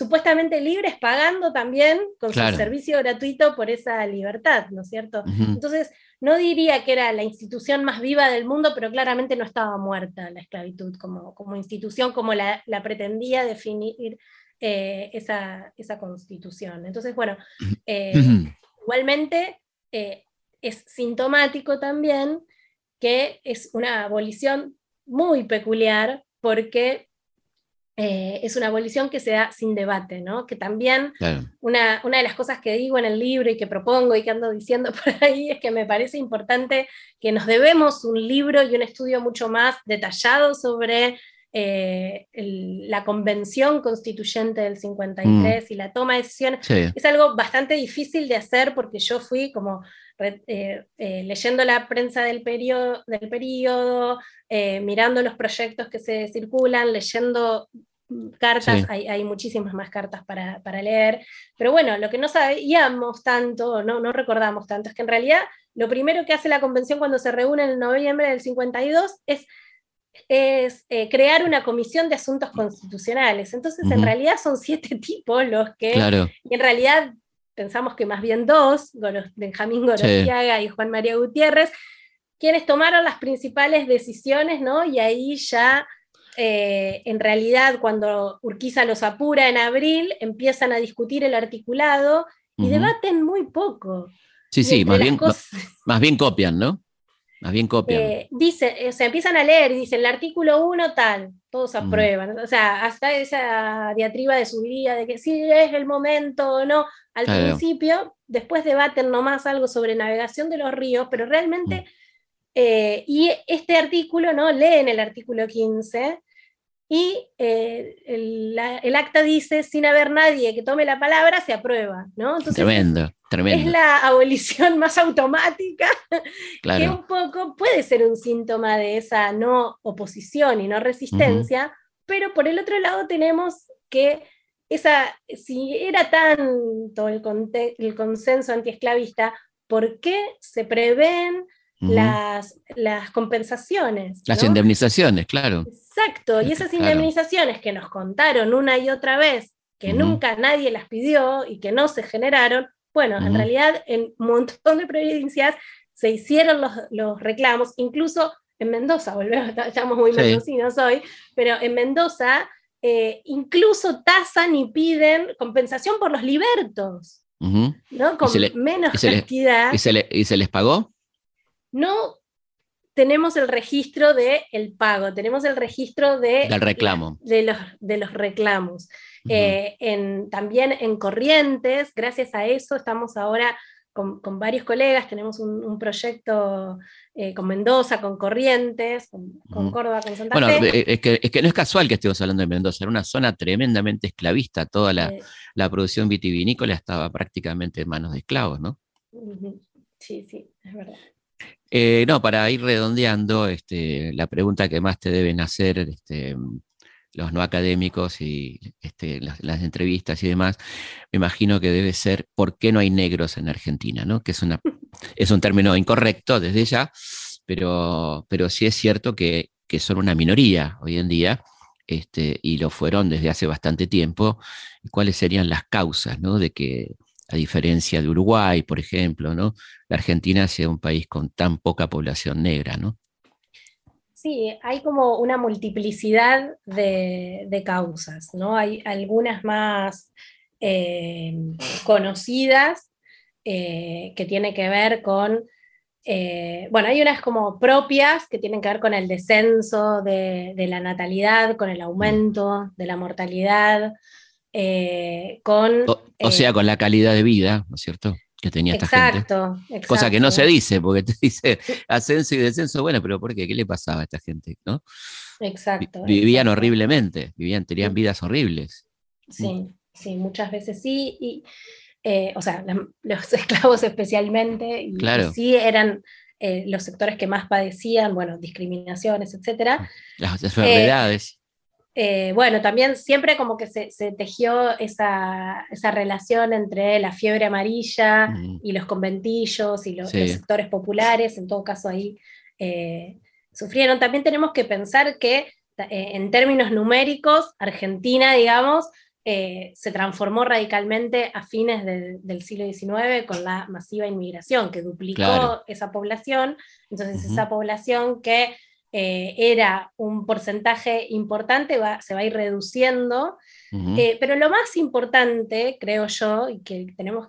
supuestamente libres pagando también con su servicio gratuito por esa libertad, ¿no es cierto? Entonces, no diría que era la institución más viva del mundo, pero claramente no estaba muerta la esclavitud como, como institución, como la, pretendía definir eh, esa, esa, constitución. Entonces, bueno, eh, igualmente eh, es sintomático también que es una abolición muy peculiar porque eh, es una abolición que se da sin debate, ¿no? Que también una, una, de las cosas que digo en el libro y que propongo y que ando diciendo por ahí es que me parece importante que nos debemos un libro y un estudio mucho más detallado sobre eh, la convención constituyente del 53 mm. y la toma de decisiones. Es algo bastante difícil de hacer porque yo fui como eh, leyendo la prensa del periodo, del periodo mirando los proyectos que se circulan, leyendo cartas, hay, muchísimas más cartas para, leer, pero bueno, lo que no sabíamos tanto, no, no recordamos tanto, es que en realidad lo primero que hace la convención cuando se reúne en noviembre del 52 es, es eh, crear una comisión de asuntos constitucionales. Entonces, en realidad son siete tipos los que, y en realidad pensamos que más bien dos, Benjamín Gorostiaga y Juan María Gutiérrez, quienes tomaron las principales decisiones, ¿no? Y ahí ya eh, en realidad cuando Urquiza los apura en abril, empiezan a discutir el articulado y debaten muy poco. Sí, sí, más bien, más bien copian, ¿no? Más bien copian. Eh, dice, o sea, empiezan a leer, dicen el artículo 1 tal, todos aprueban. O sea, hasta esa diatriba de su vida, de que sí es el momento o no, al principio, después debaten nomás algo sobre navegación de los ríos, pero realmente eh, y este artículo, ¿no? Leen el artículo 15 y eh, el, acta dice, sin haber nadie que tome la palabra, se aprueba, ¿no? tremendo, tremendo. Es la abolición más automática, que un poco puede ser un síntoma de esa no oposición y no resistencia, pero por el otro lado tenemos que esa, si era tanto el, el consenso antiesclavista, ¿por qué se prevén las, las compensaciones. Las indemnizaciones, claro. Exacto, y esas indemnizaciones que nos contaron una y otra vez, que nunca nadie las pidió y que no se generaron, bueno, en realidad en un montón de provincias se hicieron los, los reclamos, incluso en Mendoza, volvemos, estamos muy mendocinos hoy, pero en Mendoza eh, incluso tasan y piden compensación por los libertos, ¿no? Con menos cantidad. ¿y, se ¿Y se les pagó? No tenemos el registro del el pago, tenemos el registro de, Del reclamo. de, los, de los reclamos. Eh, también en Corrientes, gracias a eso estamos ahora con, varios colegas, tenemos un, proyecto eh, con Mendoza, con Corrientes, con, Córdoba, con Santa bueno, eh, Es que, es que, no es casual que estemos hablando de Mendoza, era una zona tremendamente esclavista, toda la, la producción vitivinícola estaba prácticamente en manos de esclavos, ¿no? Sí, sí, es verdad. Eh, no, para ir redondeando, este, la pregunta que más te deben hacer este, los no académicos y este, las, entrevistas y demás, me imagino que debe ser ¿por qué no hay negros en Argentina? ¿no? Que es, una, es un término incorrecto desde ya, pero, pero sí es cierto que, son una minoría hoy en día. Este, y lo fueron desde hace bastante tiempo, cuáles serían las causas ¿no? de que a diferencia de Uruguay, por ejemplo, ¿no? La Argentina sea un país con tan poca población negra, ¿no? Sí, hay como una multiplicidad de, causas, ¿no? Hay algunas más eh, conocidas, que tiene que ver con eh, bueno, hay unas como propias que tienen que ver con el descenso de, la natalidad, con el aumento de la mortalidad, eh, con... O, sea, con la calidad de vida, ¿no es cierto? Que tenía esta gente. Exacto. Cosa que no se dice, porque te dice ascenso y descenso, bueno, pero ¿por qué? ¿Qué le pasaba a esta gente? ¿no? Exacto. Vivían horriblemente, vivían, tenían vidas horribles. Sí, sí, muchas veces sí. Y, eh, o sea, los esclavos especialmente, y, sí eran eh, los sectores que más padecían, bueno, discriminaciones, etc. Las enfermedades. Eh, bueno, también siempre como que se, tejió esa, relación entre la fiebre amarilla mm. y los conventillos y los, sectores populares, en todo caso ahí sufrieron. También tenemos que pensar que en términos numéricos, Argentina, digamos, eh, se transformó radicalmente a fines del siglo XIX con la masiva inmigración, que duplicó esa población. Entonces, esa población que eh, era un porcentaje importante se va a ir reduciendo. Eh, pero lo más importante, creo yo, y que tenemos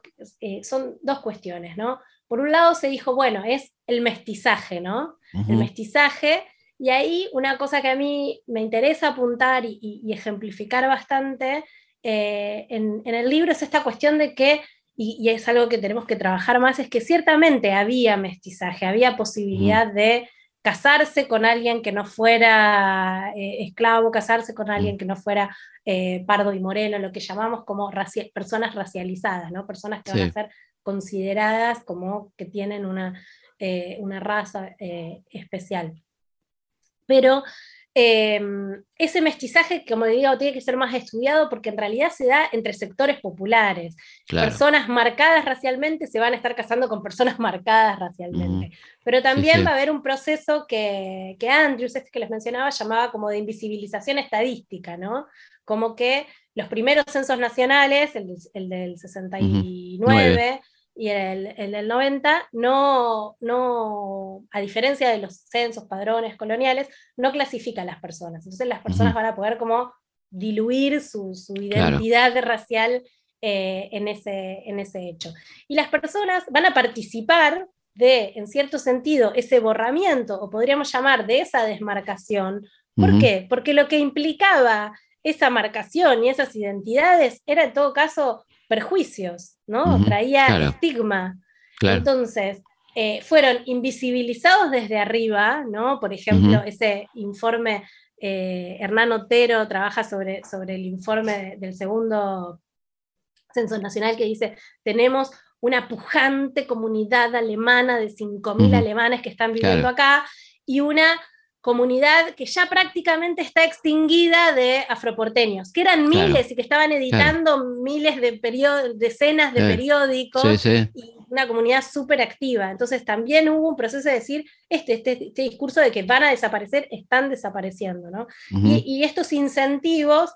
son dos cuestiones, ¿no? Por un lado se dijo, bueno, es el mestizaje, ¿no? El mestizaje. Y ahí una cosa que a mí me interesa apuntar y ejemplificar bastante eh, en, el libro es esta cuestión de que, y, es algo que tenemos que trabajar más, es que ciertamente había mestizaje, había posibilidad de casarse con alguien que no fuera eh, esclavo, casarse con alguien que no fuera eh, pardo y moreno, lo que llamamos como personas racializadas, ¿no? personas que van a ser consideradas como que tienen una, una raza especial. Pero Em, ese mestizaje, como digo, tiene que ser más estudiado porque en realidad se da entre sectores populares. Personas marcadas racialmente se van a estar casando con personas marcadas racialmente. Pero también va a haber un proceso que, que Andrews, este que les mencionaba, llamaba como de invisibilización estadística, ¿no? Como que los primeros censos nacionales, el, del 69, y el, el, del 90 no, no, a diferencia de los censos, padrones coloniales, no clasifica a las personas. Entonces las personas van a poder como diluir su, su identidad racial eh, en, ese, en ese hecho. Y las personas van a participar de, en cierto sentido, ese borramiento, o podríamos llamar de esa desmarcación. ¿Por qué? Porque lo que implicaba esa marcación y esas identidades era en todo caso perjuicios, ¿no? Traía estigma. Entonces, eh, fueron invisibilizados desde arriba, ¿no? Por ejemplo, ese informe, eh, Hernán Otero trabaja sobre, sobre el informe del segundo Censo Nacional que dice, tenemos una pujante comunidad alemana de 5.000 alemanes que están viviendo acá y una comunidad que ya prácticamente está extinguida de afroporteños, que eran miles y que estaban editando miles de decenas de periódicos, y una comunidad súper activa. Entonces también hubo un proceso de decir, este, este, este discurso de que van a desaparecer, están desapareciendo, ¿no? y, estos incentivos...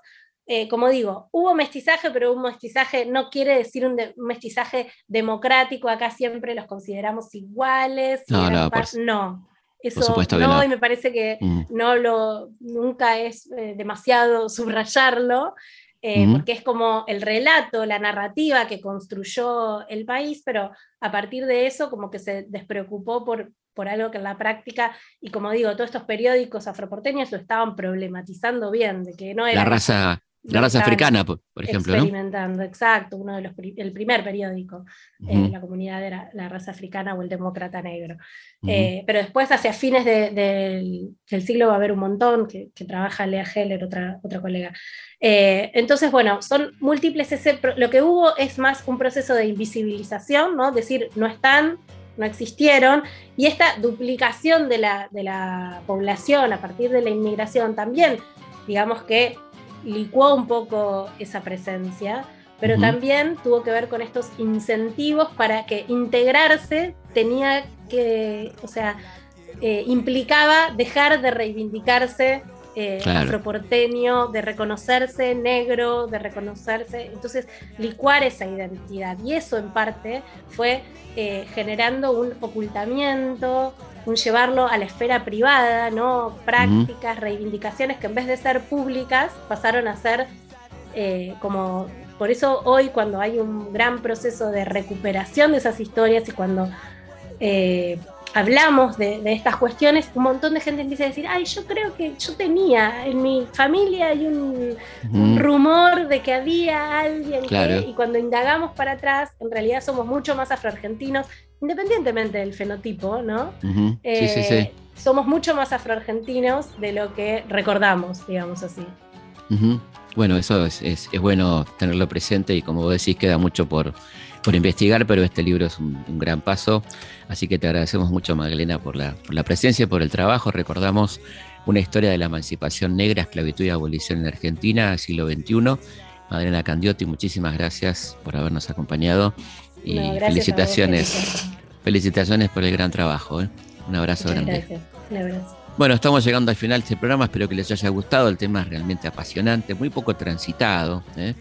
Eh, como digo, hubo mestizaje, pero un mestizaje no quiere decir un, mestizaje democrático, acá siempre los consideramos iguales. No, no, no, eso no, y me parece que mm. no lo, nunca es eh, demasiado subrayarlo, eh, porque es como el relato, la narrativa que construyó el país, pero a partir de eso como que se despreocupó por, por algo que en la práctica, y como digo, todos estos periódicos afroporteños lo estaban problematizando bien, de que no era... La raza la raza africana, por, ejemplo. Experimentando, exacto, uno de los el primer periódico en la comunidad era la raza africana o el demócrata negro. Eh, pero después, hacia fines del siglo, va a haber un montón que, trabaja Lea Heller, otra, otra colega. Eh, entonces, bueno, son múltiples. Ese, lo que hubo es más un proceso de invisibilización, ¿no? decir, no están, no existieron, y esta duplicación de la, de la población a partir de la inmigración también, digamos que licuó un poco esa presencia, pero también tuvo que ver con estos incentivos para que integrarse tenía que, o sea, eh, implicaba dejar de reivindicarse eh, afroporteño, de reconocerse negro, de reconocerse, entonces licuar esa identidad. Y eso en parte fue eh, generando un ocultamiento, un llevarlo a la esfera privada, ¿no? Prácticas, reivindicaciones que en vez de ser públicas pasaron a ser eh, como por eso hoy cuando hay un gran proceso de recuperación de esas historias y cuando eh, hablamos de, estas cuestiones, un montón de gente empieza a decir, ay, yo creo que yo tenía, en mi familia hay un, rumor de que había alguien y cuando indagamos para atrás, en realidad somos mucho más afroargentinos, independientemente del fenotipo, ¿no? Eh, somos mucho más afroargentinos de lo que recordamos, digamos así. Bueno, eso es, bueno tenerlo presente y como vos decís, queda mucho por, por investigar, pero este libro es un, gran paso. Así que te agradecemos mucho, Magdalena, por la, por la presencia y por el trabajo. Recordamos una historia de la emancipación negra, esclavitud y abolición en Argentina, siglo XXI. Magdalena Candiotti, muchísimas gracias por habernos acompañado y felicitaciones. Felicitaciones por el gran trabajo. ¿eh? Un abrazo grande. Gracias. Un abrazo. Bueno, estamos llegando al final de este programa, espero que les haya gustado, el tema es realmente apasionante, muy poco transitado, ¿eh?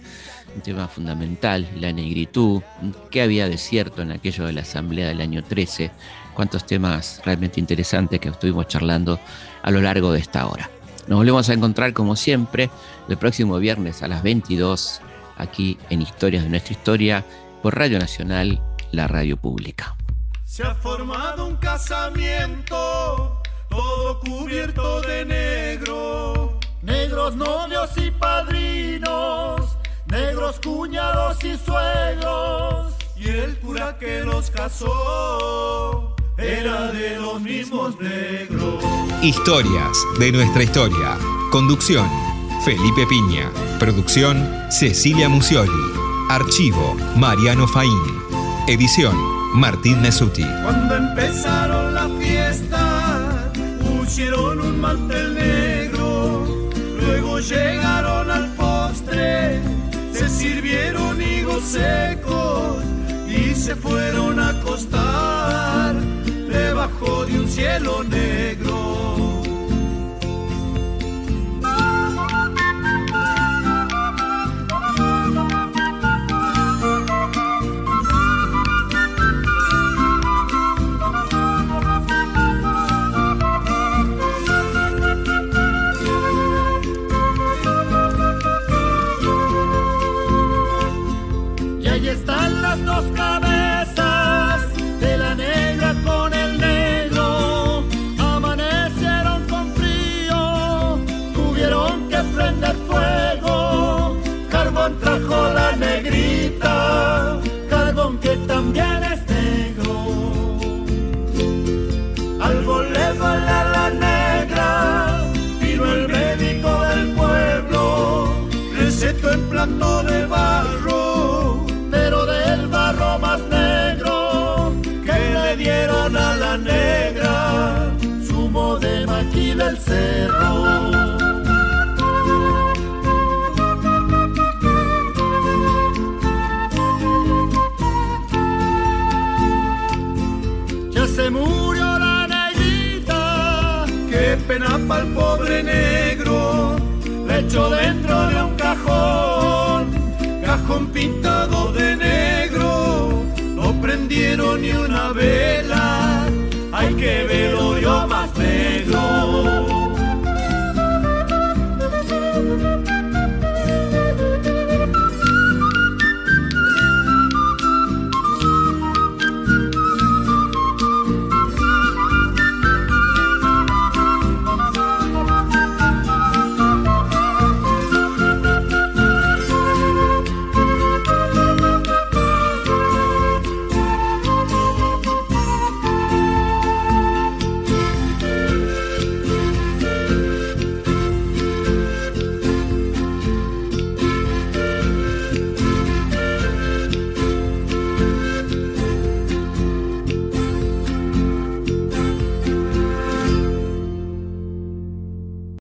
un tema fundamental, la negritud, qué había de cierto en aquello de la Asamblea del año 13, cuántos temas realmente interesantes que estuvimos charlando a lo largo de esta hora. Nos volvemos a encontrar como siempre el próximo viernes a las 22 aquí en Historias de nuestra historia por Radio Nacional, la radio pública. Se ha formado un casamiento todo cubierto de negro. Negros novios y padrinos, negros cuñados y suegros. Y el cura que los casó era de los mismos negros. Historias de nuestra historia. Conducción, Felipe Piña. Producción, Cecilia Musioli. Archivo, Mariano Faín. Edición, Martín Mesuti. Cuando empezaron la fiesta pusieron un mantel negro, luego llegaron al postre, se sirvieron higos secos y se fueron a acostar de un cielo negro. De barro, pero del barro más negro que le dieron a la negra, sumo de maquí del cerro. Se murió la negrita, qué pena para el pobre negro, le echó dentro de un cajón pintado de negro, no prendieron ni una vela, hay que verlo yo más negro.